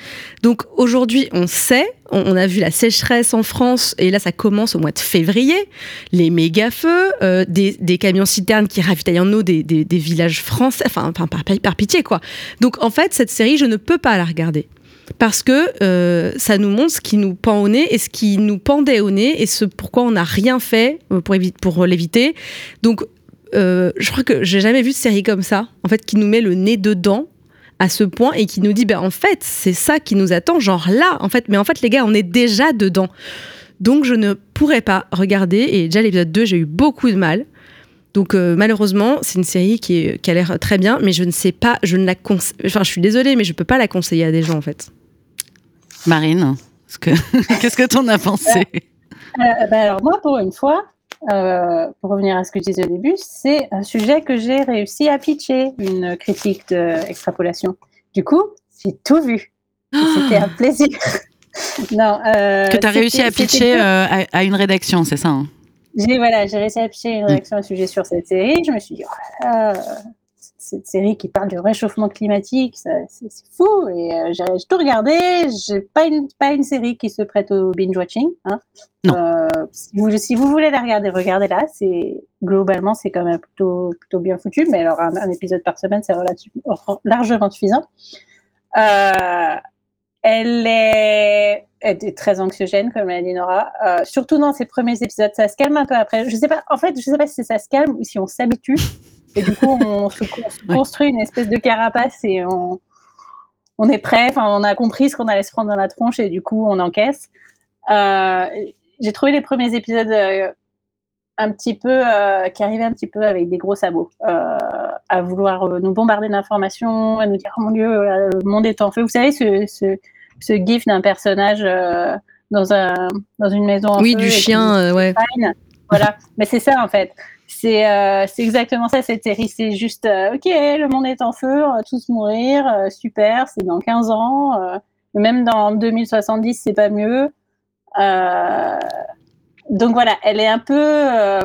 Donc aujourd'hui on sait, on, a vu la sécheresse en France et là ça commence au mois de février, les méga feux, euh, des, camions citernes qui ravitaillent en eau des, villages français, enfin, par pitié quoi. Donc en fait cette série je ne peux pas la regarder. Parce que euh, ça nous montre ce qui nous pend au nez et ce qui nous pendait au nez et ce pourquoi on n'a rien fait euh, pour, pour l'éviter. Donc euh, je crois que j'ai jamais vu de série comme ça, en fait, qui nous met le nez dedans à ce point et qui nous dit, ben en fait, c'est ça qui nous attend, genre là, en fait, mais en fait, les gars, on est déjà dedans. Donc, je ne pourrais pas regarder, et déjà l'épisode 2, j'ai eu beaucoup de mal. Donc, malheureusement, c'est une série qui, a l'air très bien, mais je ne sais pas, je ne la conse- Enfin, je suis désolée, mais je peux pas la conseiller à des gens, en fait. Marine, est-ce que- qu'est-ce que t'en as pensé? Euh, ben alors moi, pour une fois, euh, pour revenir à ce que je disais au début, c'est un sujet que j'ai réussi à pitcher, une critique d'extrapolation. Du coup, j'ai tout vu. C'était un plaisir. non, euh, Que t'as réussi c'était- à pitcher euh, à, à une rédaction, c'est ça hein? J'ai voilà, réussi à pitcher une réaction à un sujet sur cette série. Je me suis dit, oh là là, cette série qui parle du réchauffement climatique, c'est fou. Et euh, j'ai tout regardé. J'ai pas une, pas une série qui se prête au binge-watching. Hein. Euh, si, vous, si, vous, voulez la regarder, regardez-la. C'est globalement, c'est quand même plutôt, plutôt bien foutu. Mais alors, un, épisode par semaine, c'est largement suffisant. Euh, elle est, elle est, très anxiogène, comme l'a dit Nora. Euh, surtout dans ses premiers épisodes, ça se calme un peu après. Je sais pas, en fait, je sais pas si ça se calme ou si on s'habitue. Et du coup, on se construit une espèce de carapace et on, on est prêt. Enfin, on a compris ce qu'on allait se prendre dans la tronche et du coup, on encaisse. Euh, J'ai trouvé les premiers épisodes euh, un petit peu euh, qui arrivaient un petit peu avec des gros sabots, à vouloir nous bombarder d'informations, à nous dire oh mon dieu, le monde est en feu. Vous savez ce, ce ce gif d'un personnage dans, un, dans une maison en Oui, du chien, ouais. Voilà, mais c'est ça en fait. C'est euh, exactement ça cette série. C'est juste, ok, le monde est en feu, on va tous mourir, super, c'est dans 15 ans. même dans 2070, c'est pas mieux. donc voilà, elle est un peu.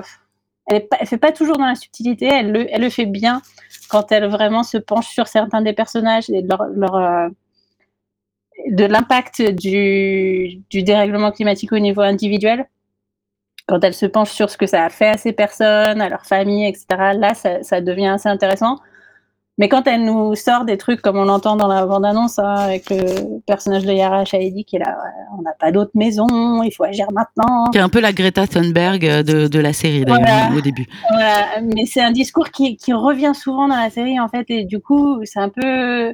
elle, est fait pas toujours dans la subtilité, elle le, fait bien quand elle vraiment se penche sur certains des personnages et de l'impact du, dérèglement climatique au niveau individuel, quand elle se penche sur ce que ça a fait à ces personnes, à leur famille, etc., là, ça, devient assez intéressant. Mais quand elle nous sort des trucs comme on l'entend dans la bande-annonce, hein, avec le personnage de Yara Shahidi qui est là, on n'a pas d'autre maison, il faut agir maintenant. Qui est un peu la Greta Thunberg de, la série, d'ailleurs, au début. Mais c'est un discours qui, qui, revient souvent dans la série, en fait, et du coup, c'est un peu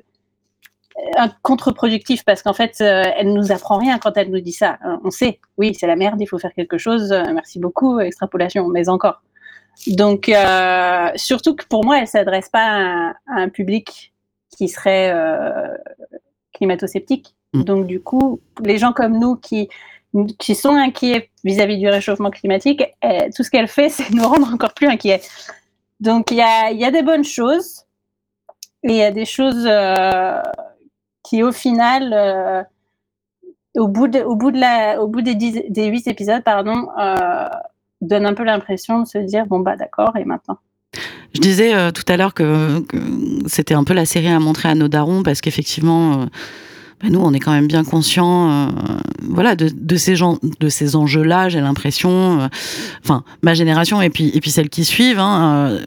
contre-productif parce qu'en fait, euh, elle nous apprend rien quand elle nous dit ça. Euh, on sait, oui, c'est la merde, il faut faire quelque chose. Euh, merci beaucoup, extrapolation, mais encore. Donc, surtout que pour moi, elle s'adresse pas à, un public qui serait climato-sceptique. Mm. Donc, du coup, les gens comme nous qui qui sont inquiets vis-à-vis du réchauffement climatique, tout ce qu'elle fait, c'est nous rendre encore plus inquiets. Donc, il y a, y a, des bonnes choses et il y a des choses qui au final, euh, au bout de, au bout de la, au bout des, 8 épisodes, pardon, euh, donne un peu l'impression de se dire bon bah d'accord et maintenant? Je disais euh, tout à l'heure que, c'était un peu la série à montrer à nos darons parce qu'effectivement. Bah, nous, on est quand même bien conscients, voilà, de, de, ces gens, de ces enjeux-là. J'ai l'impression, enfin, ma génération et puis et puis celles qui suivent, hein,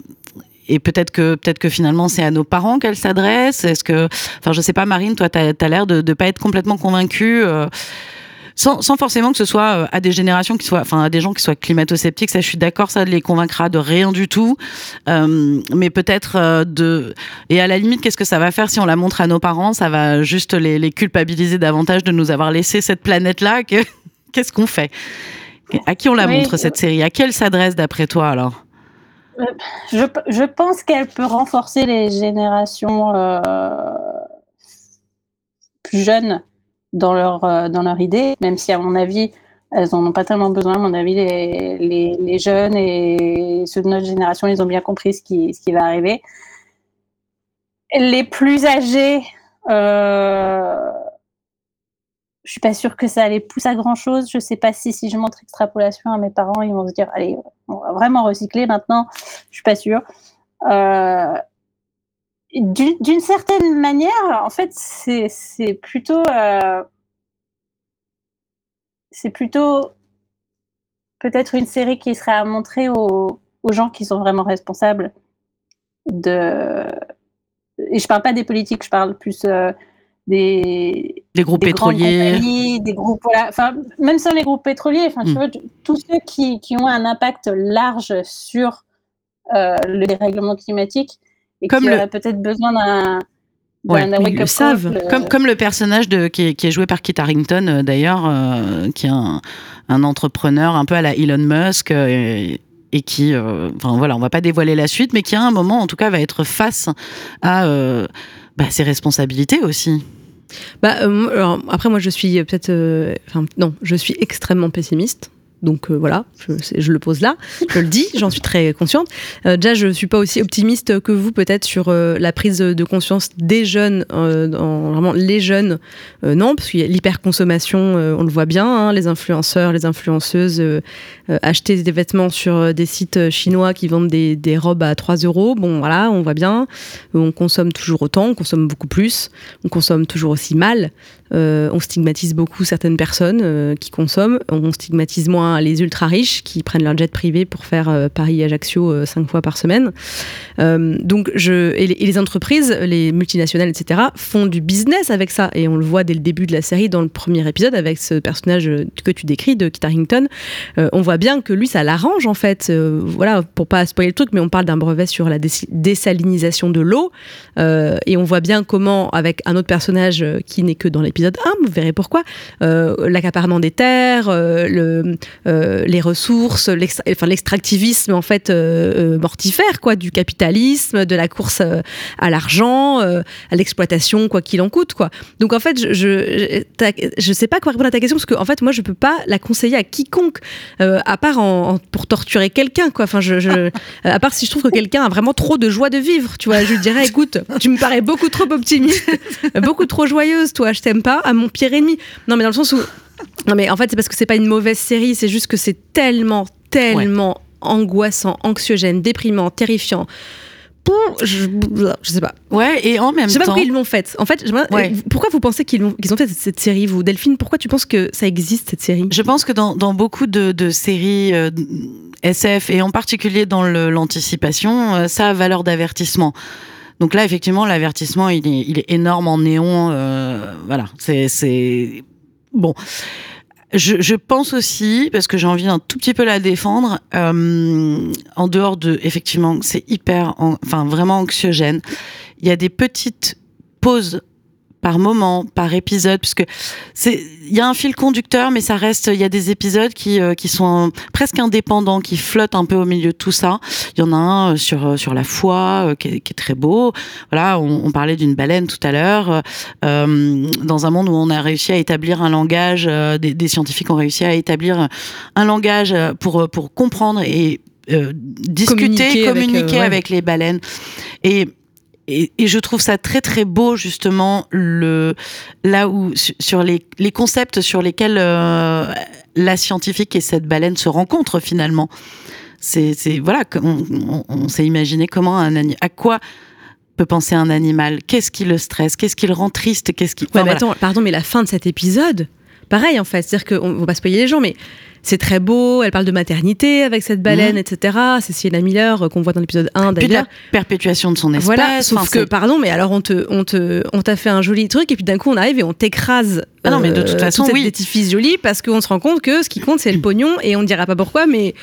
et peut-être que peut-être que finalement c'est à nos parents qu'elle s'adresse. Est-ce que, enfin, je sais pas, Marine, toi, tu as, l'air de ne pas être complètement convaincue. Euh, sans, sans, forcément que ce soit euh, à des générations qui soient, enfin à des gens qui soient climato-sceptiques, ça je suis d'accord, ça les convaincra de rien du tout, euh, mais peut-être euh, de et à la limite qu'est-ce que ça va faire si on la montre à nos parents, ça va juste les, les culpabiliser davantage de nous avoir laissé cette planète là. Qu'est-ce qu'on fait? À qui on la montre cette série? À qui elle s'adresse d'après toi alors? Je, je, pense qu'elle peut renforcer les générations euh, plus jeunes dans leur, euh, dans leur idée, même si à mon avis, elles n'en ont pas tellement besoin. À mon avis, les, les, jeunes et ceux de notre génération, ils ont bien compris ce qui, ce qui va arriver. Les plus âgés, euh, je suis pas sûre que ça les pousse à grand chose. Je sais pas si si je montre extrapolation à mes parents, ils vont se dire allez, on va vraiment recycler maintenant. Je suis pas sûre. Euh, d'une certaine manière, en fait, c'est plutôt euh, c'est plutôt peut-être une série qui serait à montrer aux, gens qui sont vraiment responsables de. Et je parle pas des politiques, je parle plus euh, des, groupes pétroliers, des groupes, voilà, enfin, même sans les groupes pétroliers, enfin, tu hmm. vois, tous ceux qui, qui, ont un impact large sur euh, le dérèglement climatique et comme qui auraient peut-être besoin d'un Ouais, ils le savent. Euh, comme, comme le personnage de, qui, est, qui est joué par Kit Harington, euh, d'ailleurs, qui est un, un, entrepreneur un peu à la Elon Musk. Et, et qui, enfin voilà, on va pas dévoiler la suite, mais qui à un moment, en tout cas, va être face à bah, ses responsabilités aussi. Bah, euh, après, moi, je suis peut-être. Euh, non, je suis extrêmement pessimiste. Donc euh, voilà, je, le pose là, je le dis, j'en suis très consciente. Euh, déjà, je suis pas aussi optimiste que vous peut-être sur euh, la prise de conscience des jeunes, vraiment les jeunes, non, parce qu'il y a l'hyperconsommation, on le voit bien, hein, les influenceurs, les influenceuses acheter des vêtements sur des sites chinois qui vendent des, des robes à 3 euros. Bon, voilà, on voit bien, on consomme toujours autant, on consomme beaucoup plus, on consomme toujours aussi mal. Euh, on stigmatise beaucoup certaines personnes euh, qui consomment. On stigmatise moins les ultra riches qui prennent leur jet privé pour faire euh, Paris-Ajaccio cinq fois par semaine. Donc, je, et, les, les entreprises, les multinationales, etc., font du business avec ça. Et on le voit dès le début de la série, dans le premier épisode, avec ce personnage que tu décris de Kit Harington. On voit bien que lui, ça l'arrange en fait. Voilà, pour pas spoiler le truc, mais on parle d'un brevet sur la dé- désalinisation de l'eau. Et on voit bien comment, avec un autre personnage qui n'est que dans l'épisode 1, vous verrez pourquoi, euh, l'accaparement des terres, euh, le, euh, les ressources, enfin, l'extractivisme en fait mortifère quoi, du capitalisme, de la course à l'argent, à l'exploitation, quoi qu'il en coûte. Quoi. Donc en fait, je, je, sais pas quoi répondre à ta question parce que en fait, moi, je peux pas la conseiller à quiconque, euh, à part en, en- pour torturer quelqu'un. Quoi. Enfin, je, je- à part si je trouve que quelqu'un a vraiment trop de joie de vivre. Tu vois, je lui dirais, écoute, tu me parais beaucoup trop optimiste, beaucoup trop joyeuse, toi, je t'aime pas, à mon pire ennemi. Non, mais dans le sens où. Non, mais en fait, c'est parce que c'est pas une mauvaise série, c'est juste que c'est tellement, tellement angoissant, anxiogène, déprimant, terrifiant. Pour, je, je sais pas. Ouais, et en même Je sais pas temps. pourquoi ils l'ont faite. En fait, Ouais. pourquoi vous pensez qu'ils ont fait cette, série, vous, Delphine Pourquoi tu penses que ça existe, cette série? Je pense que dans, dans beaucoup de, de séries euh, SF, et en particulier dans l'anticipation, euh, ça a valeur d'avertissement. Donc là, effectivement, l'avertissement, il est, énorme en néon. euh, voilà, c'est-. Bon. Je, pense aussi, parce que j'ai envie d'un tout petit peu la défendre, euh, en dehors de, effectivement, c'est hyper, enfin vraiment anxiogène. Il y a des petites pauses par moment, par épisode, puisque c'est, il y a un fil conducteur, mais ça reste, il y a des épisodes qui, euh, qui sont presque indépendants, qui flottent un peu au milieu de tout ça. Il y en a un euh, sur, euh, sur la foi, euh, qui, est, qui est très beau. Voilà, on, on parlait d'une baleine tout à l'heure. Euh, dans un monde où on a réussi à établir un langage, des, des scientifiques ont réussi à établir un langage pour, pour comprendre et euh, discuter, Communiquer communiquer, avec, euh, ouais. avec les baleines. Et et, et je trouve ça très très beau justement le là où su- sur les, les concepts sur lesquels euh, la scientifique et cette baleine se rencontrent finalement. C'est voilà on, on, on s'est imaginé comment un à quoi peut penser un animal? Qu'est-ce qui le stresse? Qu'est-ce qui le rend triste? Qu'est-ce qui Ouais, Enfin, mais voilà. attends, pardon, mais la fin de cet épisode, pareil en fait, c'est-à-dire qu'on va pas spoiler les gens, mais c'est très beau, elle parle de maternité avec cette baleine, Mhm. etc. C'est Sienna Miller euh, qu'on voit dans l'épisode 1 Puis de d'ailleurs. la perpétuation de son espèce. Voilà, sauf enfin, que, pardon, mais alors on te, on te, on t'a fait un joli truc et puis d'un coup on arrive et on t'écrase. Ah non, mais de toute façon, cette oui. détifise jolie parce qu'on se rend compte que ce qui compte c'est le pognon et on ne dira pas pourquoi, mais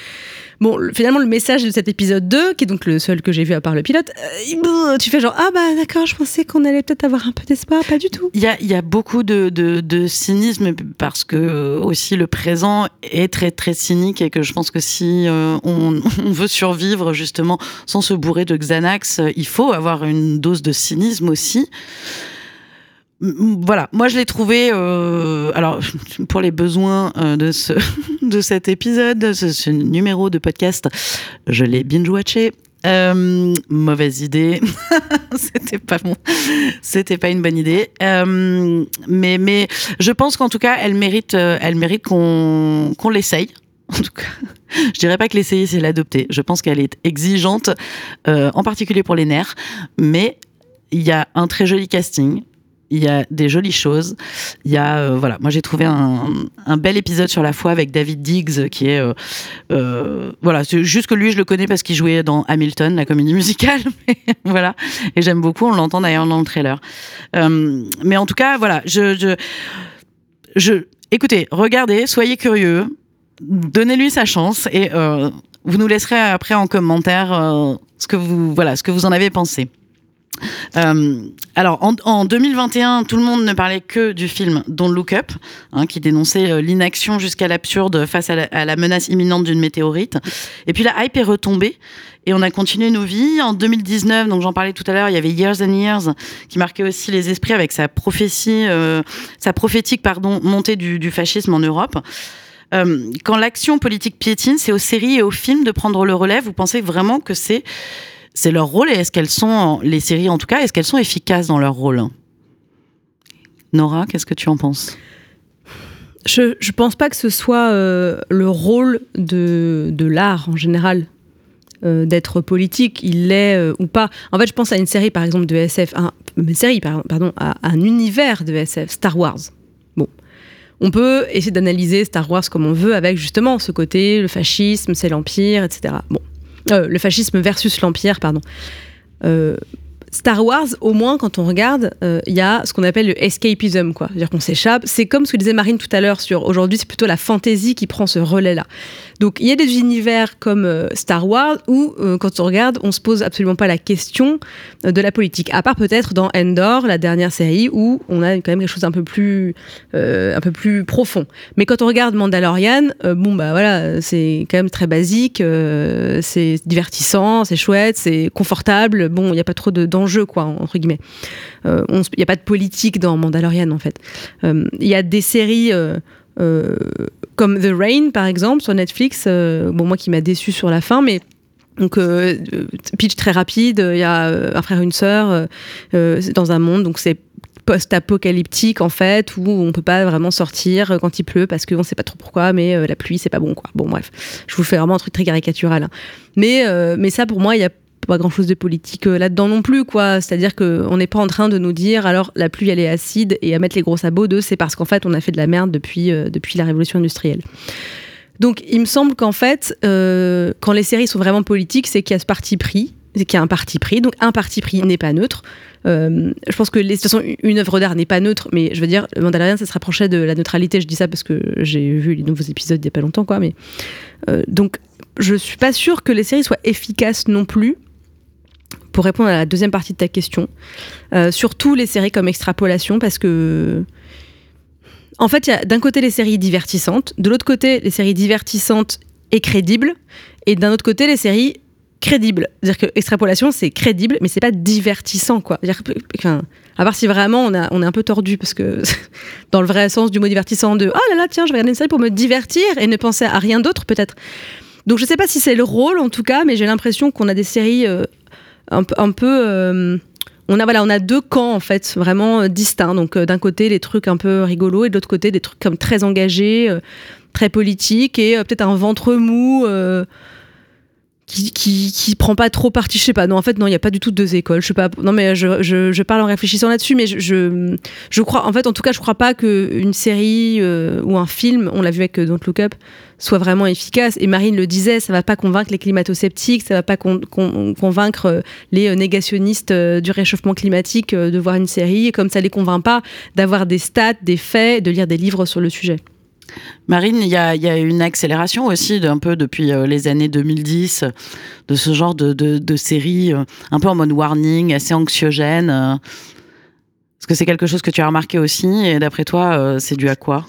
bon, le- finalement le message de cet épisode 2, qui est donc le seul que j'ai vu à part le pilote, euh, tu fais genre ah bah d'accord, je pensais qu'on allait peut-être avoir un peu d'espoir, pas du tout. Il y a, beaucoup de, cynisme parce que euh, aussi le présent est très très cynique et que je pense que si euh, on, veut survivre justement sans se bourrer de Xanax, il faut avoir une dose de cynisme aussi. Voilà, moi je l'ai trouvé. euh, alors pour les besoins euh, de ce de cet épisode, de ce, numéro de podcast, je l'ai binge watché. Euh, mauvaise idée, c'était pas bon, c'était pas une bonne idée. Mais mais je pense qu'en tout cas elle mérite elle mérite qu'on qu'on l'essaye. En tout cas, je dirais pas que l'essayer c'est l'adopter. Je pense qu'elle est exigeante, en particulier pour les nerfs, mais il y a un très joli casting. Il y a des jolies choses. Il y a, euh, voilà, moi j'ai trouvé un, bel épisode sur la foi avec David Diggs, qui est, euh, euh, voilà, c'est juste que lui je le connais parce qu'il jouait dans Hamilton, la comédie musicale, voilà, et j'aime beaucoup. On l'entend d'ailleurs dans le trailer. Mais en tout cas, voilà, je, je, écoutez, regardez, soyez curieux, donnez-lui sa chance et vous nous laisserez après en commentaire ce que vous, voilà, ce que vous en avez pensé. Euh, alors, en, en 2021, tout le monde ne parlait que du film Don't Look Up, hein, qui dénonçait euh, l'inaction jusqu'à l'absurde face à la, menace imminente d'une météorite. Et puis la hype est retombée. Et on a continué nos vies. En 2019, donc j'en parlais tout à l'heure, il y avait Years and Years qui marquait aussi les esprits avec sa prophétie, euh, sa prophétique pardon, montée du, du fascisme en Europe. Quand l'action politique piétine, c'est aux séries et aux films de prendre le relais. Vous pensez vraiment que c'est c'est leur rôle et est-ce qu'elles sont les séries en tout cas est-ce qu'elles sont efficaces dans leur rôle? Nora, qu'est-ce que tu en penses? Je, je pense pas que ce soit euh, le rôle de, l'art en général euh, d'être politique, il l'est euh, ou pas. En fait, je pense à une série par exemple de SF, un, une série pardon, à un univers de SF, Star Wars. Bon, on peut essayer d'analyser Star Wars comme on veut avec justement ce côté le fascisme, c'est l'empire, etc. Bon, le fascisme versus l'empire, pardon. Star Wars, au moins, quand on regarde, il y a ce qu'on appelle le escapism, quoi. C'est-à-dire qu'on s'échappe. C'est comme ce que disait Marine tout à l'heure sur aujourd'hui, c'est plutôt la fantaisie qui prend ce relais-là. Donc, il y a des univers comme Star Wars où, quand on regarde, on se pose absolument pas la question de la politique. À part peut-être dans Endor, la dernière série, où on a quand même quelque chose un peu plus, un peu plus profond. Mais quand on regarde Mandalorian, bon, bah voilà, c'est quand même très basique, c'est divertissant, c'est chouette, c'est confortable. Bon, il n'y a pas trop de jeu, quoi, entre guillemets. Il euh, n'y a pas de politique dans Mandalorian, en fait. Il y a des séries euh, comme The Rain, par exemple, sur Netflix, bon, moi qui m'a déçu sur la fin, mais donc pitch très rapide, il y a un frère une sœur dans un monde, donc c'est post-apocalyptique en fait où on peut pas vraiment sortir quand il pleut parce qu'on sait pas trop pourquoi mais la pluie c'est pas bon quoi bon bref je vous fais vraiment un truc très caricatural hein. mais mais ça pour moi il y a pas grand chose de politique euh, là-dedans non plus, quoi. C'est-à-dire qu'on n'est pas en train de nous dire alors la pluie elle est acide et à mettre les gros sabots de c'est parce qu'en fait on a fait de la merde depuis, euh, depuis la révolution industrielle. Donc il me semble qu'en fait, euh, quand les séries sont vraiment politiques, c'est qu'il y a ce parti pris, c'est qu'il y a un parti pris. Donc un parti pris n'est pas neutre. je pense que de toute façon, une œuvre d'art n'est pas neutre, mais je veux dire, Mandalorian, ça se rapprochait de la neutralité. Je dis ça parce que j'ai vu les nouveaux épisodes il n'y a pas longtemps, quoi. Mais donc, je suis pas sûre que les séries soient efficaces non plus pour répondre à la deuxième partie de ta question, euh, surtout les séries comme extrapolation, parce que. En fait, il y a d'un côté les séries divertissantes, de l'autre côté les séries divertissantes et crédibles, et d'un autre côté les séries crédibles. C'est-à-dire que extrapolation, c'est crédible, mais c'est pas divertissant, quoi. À part si vraiment on, a, on est un peu tordu, parce que dans le vrai sens du mot divertissant, de oh là là, tiens, je vais regarder une série pour me divertir et ne penser à rien d'autre, peut-être. Donc je sais pas si c'est le rôle en tout cas, mais j'ai l'impression qu'on a des séries euh, un, peu euh, on a voilà, deux camps en fait vraiment euh, distincts. Donc euh, d'un côté les trucs un peu rigolos et de l'autre côté des trucs comme très engagés, très politiques et peut-être un ventre mou qui, qui, prend pas trop parti, je sais pas. Non, en fait, non, il n'y a pas du tout deux écoles. Je sais pas. Non, mais je, je, parle en réfléchissant là-dessus, mais je, je, crois, en fait, en tout cas, je crois pas qu'une série ou un film, on l'a vu avec Don't Look Up, soit vraiment efficace. Et Marine le disait, ça va pas convaincre les climato-sceptiques, ça va pas convaincre euh, les euh, négationnistes euh, du réchauffement climatique de voir une série, comme ça les convainc pas d'avoir des stats, des faits, de lire des livres sur le sujet. Marine, il y a, une accélération aussi un peu depuis les années 2010 de ce genre de, de, séries un peu en mode warning, assez anxiogène. Est-ce que c'est quelque chose que tu as remarqué aussi Et d'après toi, c'est dû à quoi?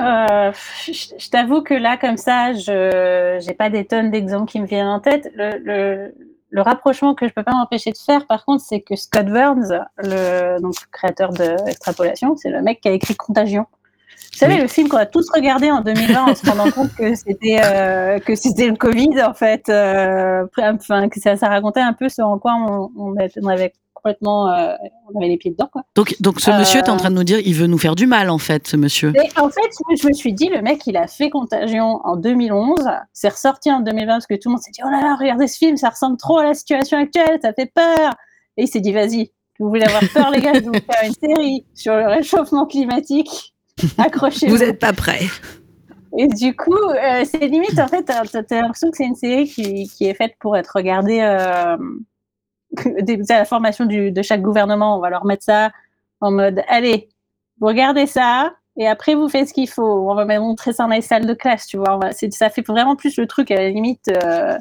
Euh, je, t'avoue que là, comme ça, je n'ai pas des tonnes d'exemples qui me viennent en tête. Le, rapprochement que je peux pas m'empêcher de faire, par contre, c'est que Scott Burns, le créateur d'Extrapolation, c'est le mec qui a écrit Contagion. Vous savez, le film qu'on a tous regardé en 2020 en se rendant compte que c'était euh, que c'était le Covid, en fait. Euh, enfin, que ça, ça, racontait un peu ce en quoi on, on, avait complètement, euh, on avait les pieds dedans. Quoi. Donc, donc ce monsieur, tu es en train de nous dire, il veut nous faire du mal, en fait, ce monsieur. en fait, je me suis dit, le mec, il a fait Contagion en 2011, c'est ressorti en 2020 parce que tout le monde s'est dit, oh là là, regardez ce film, ça ressemble trop à la situation actuelle, ça fait peur. Et il s'est dit, vas-y, vous voulez avoir peur, les gars, je vais vous faire une série sur le réchauffement climatique. Accrochez-vous. vous n'êtes pas prêts. Et du coup, euh, c'est limite, en fait, t'as l'impression que c'est une série qui, qui, est faite pour être regardée. Euh, à la formation du, de chaque gouvernement, on va leur mettre ça en mode allez, vous regardez ça, et après vous faites ce qu'il faut. On va montrer ça dans les salles de classe, tu vois. ça fait vraiment plus le truc à la limite. Euh,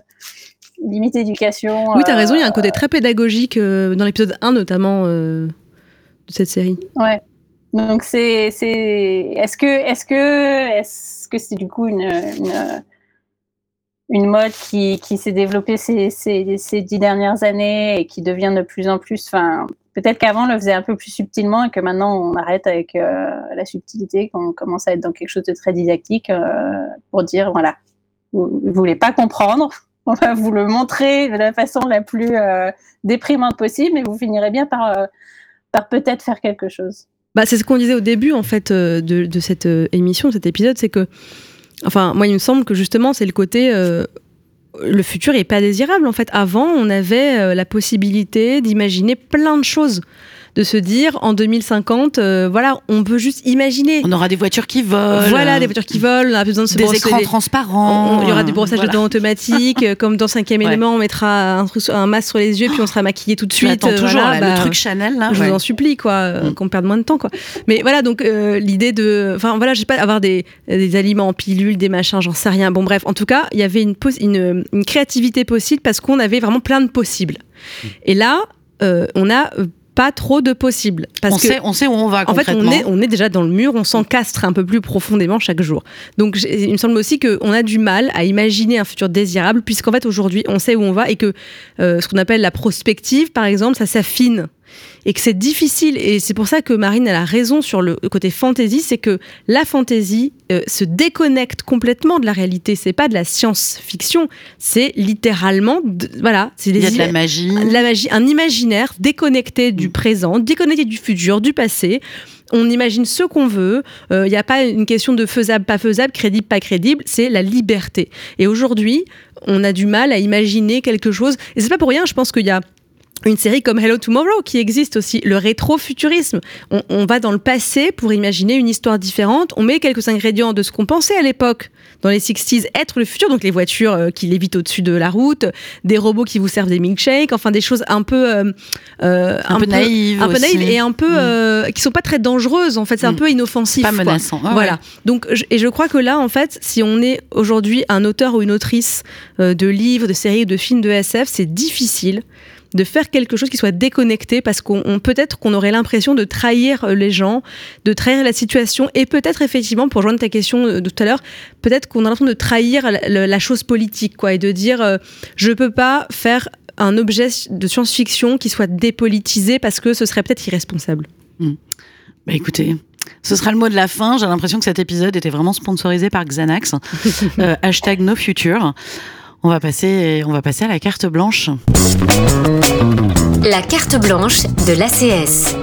limite éducation. Oui, tu as raison, il y a un côté très pédagogique euh, dans l'épisode 1 notamment euh, de cette série. Ouais. Donc c'est est-ce que est-ce que est-ce que c'est du coup une, une une mode qui, qui s'est développée ces, ces, ces, dix dernières années et qui devient de plus en plus. Enfin, Peut-être qu'avant, on le faisait un peu plus subtilement et que maintenant, on arrête avec euh, la subtilité, qu'on commence à être dans quelque chose de très didactique euh, pour dire, voilà, vous ne voulez pas comprendre, on va vous le montrer de la façon la plus euh, déprimante possible, mais vous finirez bien par, par peut-être faire quelque chose. Bah, c'est ce qu'on disait au début en fait euh, de, cette euh, émission, de cet épisode, c'est que, enfin, moi il me semble que justement c'est le côté, euh, le futur est pas désirable en fait. Avant, on avait la possibilité d'imaginer plein de choses, de se dire en 2050, euh, voilà, on peut juste imaginer. On aura des voitures qui volent. Voilà, des voitures qui volent, on a besoin de se Des brosser écrans les- transparents. Il y aura du brossage Voilà. de dents automatique, euh, comme dans cinquième Ouais. élément, on mettra un, truc sur- un masque sur les yeux, puis on sera maquillé tout de suite. attends toujours voilà, là, le bah, truc Chanel là. je ouais. vous en supplie, quoi, euh, qu'on perde moins de temps, quoi. Mais voilà, donc euh, l'idée de, enfin voilà, je sais pas, avoir des, des aliments en pilule, des machins, j'en sais rien. Bon, bref, en tout cas, il y avait une, une, une créativité possible parce qu'on avait vraiment plein de possibles. Et là, euh, on a pas trop de possibles. Parce On que, sait- on sait où on va, En fait, on est, on est déjà dans le mur, on s'encastre un peu plus profondément chaque jour. Donc, il me semble aussi qu'on a du mal à imaginer un futur désirable, puisqu'en fait, aujourd'hui, on sait où on va et que euh, ce qu'on appelle la prospective, par exemple, ça s'affine. Et que c'est difficile. Et c'est pour ça que Marine, elle a raison sur le côté fantasy, c'est que la fantasy euh, se déconnecte complètement de la réalité. C'est pas de la science-fiction, c'est littéralement, de- voilà, c'est Il y a de la magie. la magie, un imaginaire déconnecté du présent, déconnecté du futur, du passé. On imagine ce qu'on veut. Il n'y a pas une question de faisable, pas faisable, crédible, pas crédible. C'est la liberté. Et aujourd'hui, on a du mal à imaginer quelque chose. Et c'est pas pour rien. Je pense qu'il y a une série comme Hello Tomorrow qui existe aussi, le rétrofuturisme. On, on va dans le passé pour imaginer une histoire différente. On met quelques ingrédients de ce qu'on pensait à l'époque dans les 60s être le futur, donc les voitures euh, qui lévitent au-dessus de la route, des robots qui vous servent des milkshakes, enfin des choses un peu euh, euh, Un peu naïves un peu naïves et un peu Mm. euh, qui sont pas très dangereuses. En fait, c'est un Mm. peu inoffensif. Pas quoi. menaçant. Ouais, voilà. ouais. Donc, je- et je crois que là, en fait, si on est aujourd'hui un auteur ou une autrice de livres, de séries ou de films de SF, c'est difficile de faire quelque chose qui soit déconnecté parce qu'on on- peut-être qu'on aurait l'impression de trahir euh, les gens, de trahir la situation et peut-être effectivement pour rejoindre ta question de tout à l'heure, peut-être qu'on a l'impression de trahir la, chose politique quoi et de dire euh, je peux pas faire un objet de science-fiction qui soit dépolitisé parce que ce serait peut-être irresponsable. Bah écoutez, ce sera le mot de la fin. J'ai l'impression que cet épisode était vraiment sponsorisé par Xanax. Euh, hashtag No Future. On va passer, on va passer à la carte blanche. La carte blanche de l'ACS.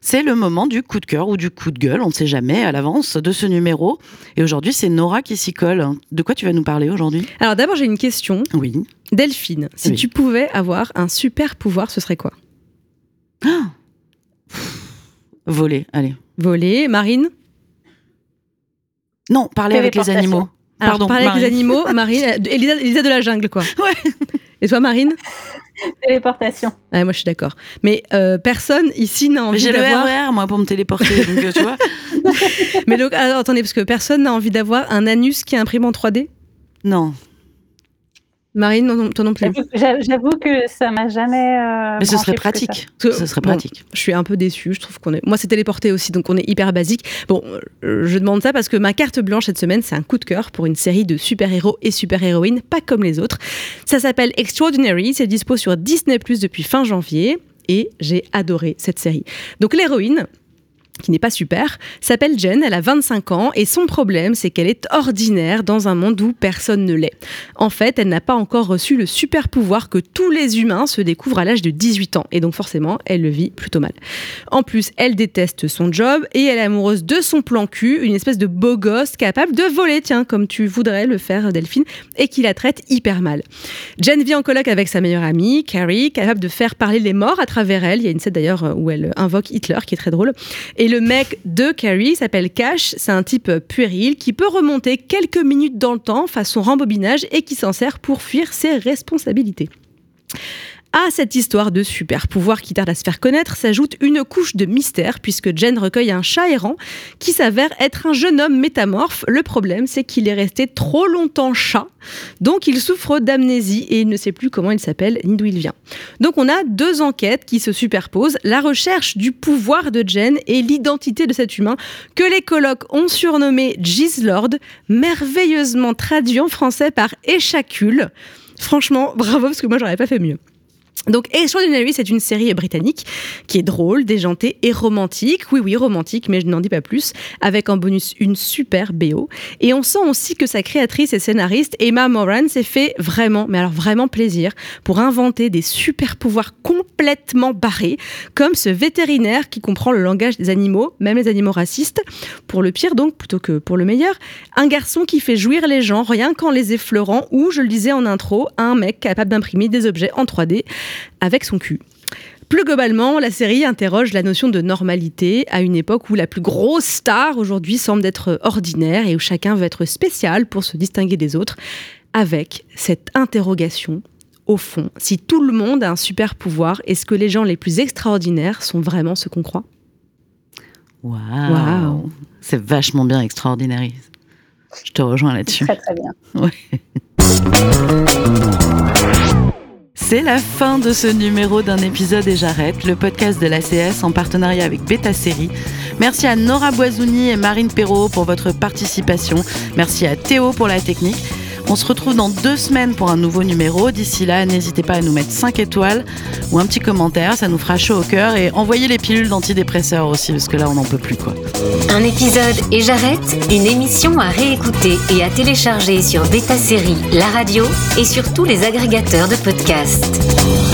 C'est le moment du coup de cœur ou du coup de gueule, on ne sait jamais à l'avance de ce numéro. Et aujourd'hui, c'est Nora qui s'y colle. De quoi tu vas nous parler aujourd'hui? Alors d'abord, j'ai une question. Oui. Delphine, si Oui. tu pouvais avoir un super pouvoir, ce serait quoi? Voler, allez. Voler, Marine? Non, parler avec les animaux. Alors, Pardon, parler avec les Marine. animaux, Marine, Elisa, Elisa de la jungle, quoi. Ouais. Et toi, Marine? Téléportation. Ouais, moi, je suis d'accord. Mais euh, personne ici n'a Mais envie J'ai le d'avoir. RER, moi, pour me téléporter. donc, euh, tu vois Mais donc, alors, attendez, parce que personne n'a envie d'avoir un anus qui imprime en 3D Non. Marine, non, non, toi non plus. J'avoue que ça m'a jamais. euh, Mais ce serait ça. pratique. Ce serait bon, pratique. je suis un peu déçue. Je trouve qu'on est. Moi, c'est téléporté aussi, donc on est hyper basique. Bon, euh, je demande ça parce que ma carte blanche cette semaine, c'est un coup de cœur pour une série de super-héros et super-héroïnes, pas comme les autres. Ça s'appelle Extraordinary. C'est dispo sur Disney Plus depuis fin janvier. Et j'ai adoré cette série. Donc, l'héroïne, qui n'est pas super, s'appelle Jen, elle a 25 ans et son problème c'est qu'elle est ordinaire dans un monde où personne ne l'est. En fait, elle n'a pas encore reçu le super pouvoir que tous les humains se découvrent à l'âge de 18 ans et donc forcément, elle le vit plutôt mal. En plus, elle déteste son job et elle est amoureuse de son plan cul, une espèce de beau gosse capable de voler, tiens, comme tu voudrais le faire Delphine, et qui la traite hyper mal. Jen vit en coloc avec sa meilleure amie, Carrie, capable de faire parler les morts à travers elle. Il y a une scène d'ailleurs où elle invoque Hitler qui est très drôle. Le mec de Carrie s'appelle Cash. C'est un type puéril qui peut remonter quelques minutes dans le temps façon rembobinage et qui s'en sert pour fuir ses responsabilités. À cette histoire de super pouvoir qui tarde à se faire connaître s'ajoute une couche de mystère puisque Jen recueille un chat errant qui s'avère être un jeune homme métamorphe. Le problème, c'est qu'il est resté trop longtemps chat, donc il souffre d'amnésie et il ne sait plus comment il s'appelle ni d'où il vient. Donc on a deux enquêtes qui se superposent, la recherche du pouvoir de Jen et l'identité de cet humain que les colocs ont surnommé Gislord, merveilleusement traduit en français par échacule. Franchement, bravo parce que moi j'aurais pas fait mieux. Donc Extraordinary, c'est une série britannique qui est drôle, déjantée et romantique. Oui, oui, romantique, mais je n'en dis pas plus. Avec en bonus une super BO. Et on sent aussi que sa créatrice et scénariste, Emma Moran, s'est fait vraiment, mais alors vraiment plaisir pour inventer des super pouvoirs complètement barrés, comme ce vétérinaire qui comprend le langage des animaux, même les animaux racistes. Pour le pire donc, plutôt que pour le meilleur. Un garçon qui fait jouir les gens rien qu'en les effleurant, ou, je le disais en intro, un mec capable d'imprimer des objets en 3D avec son cul. Plus globalement, la série interroge la notion de normalité à une époque où la plus grosse star aujourd'hui semble être ordinaire et où chacun veut être spécial pour se distinguer des autres, avec cette interrogation au fond, si tout le monde a un super pouvoir, est-ce que les gens les plus extraordinaires sont vraiment ce qu'on croit? Waouh C'est vachement bien extraordinaire. Je te rejoins là-dessus. Très très bien. Ouais. C'est la fin de ce numéro d'un épisode et j'arrête, le podcast de l'ACS en partenariat avec Beta Série. Merci à Nora Boisouni et Marine Perrault pour votre participation. Merci à Théo pour la technique. On se retrouve dans deux semaines pour un nouveau numéro. D'ici là, n'hésitez pas à nous mettre 5 étoiles ou un petit commentaire, ça nous fera chaud au cœur. Et envoyez les pilules d'antidépresseurs aussi, parce que là, on n'en peut plus. Un épisode et j'arrête, une émission à réécouter et à télécharger sur Beta Série, la radio et sur tous les agrégateurs de podcasts.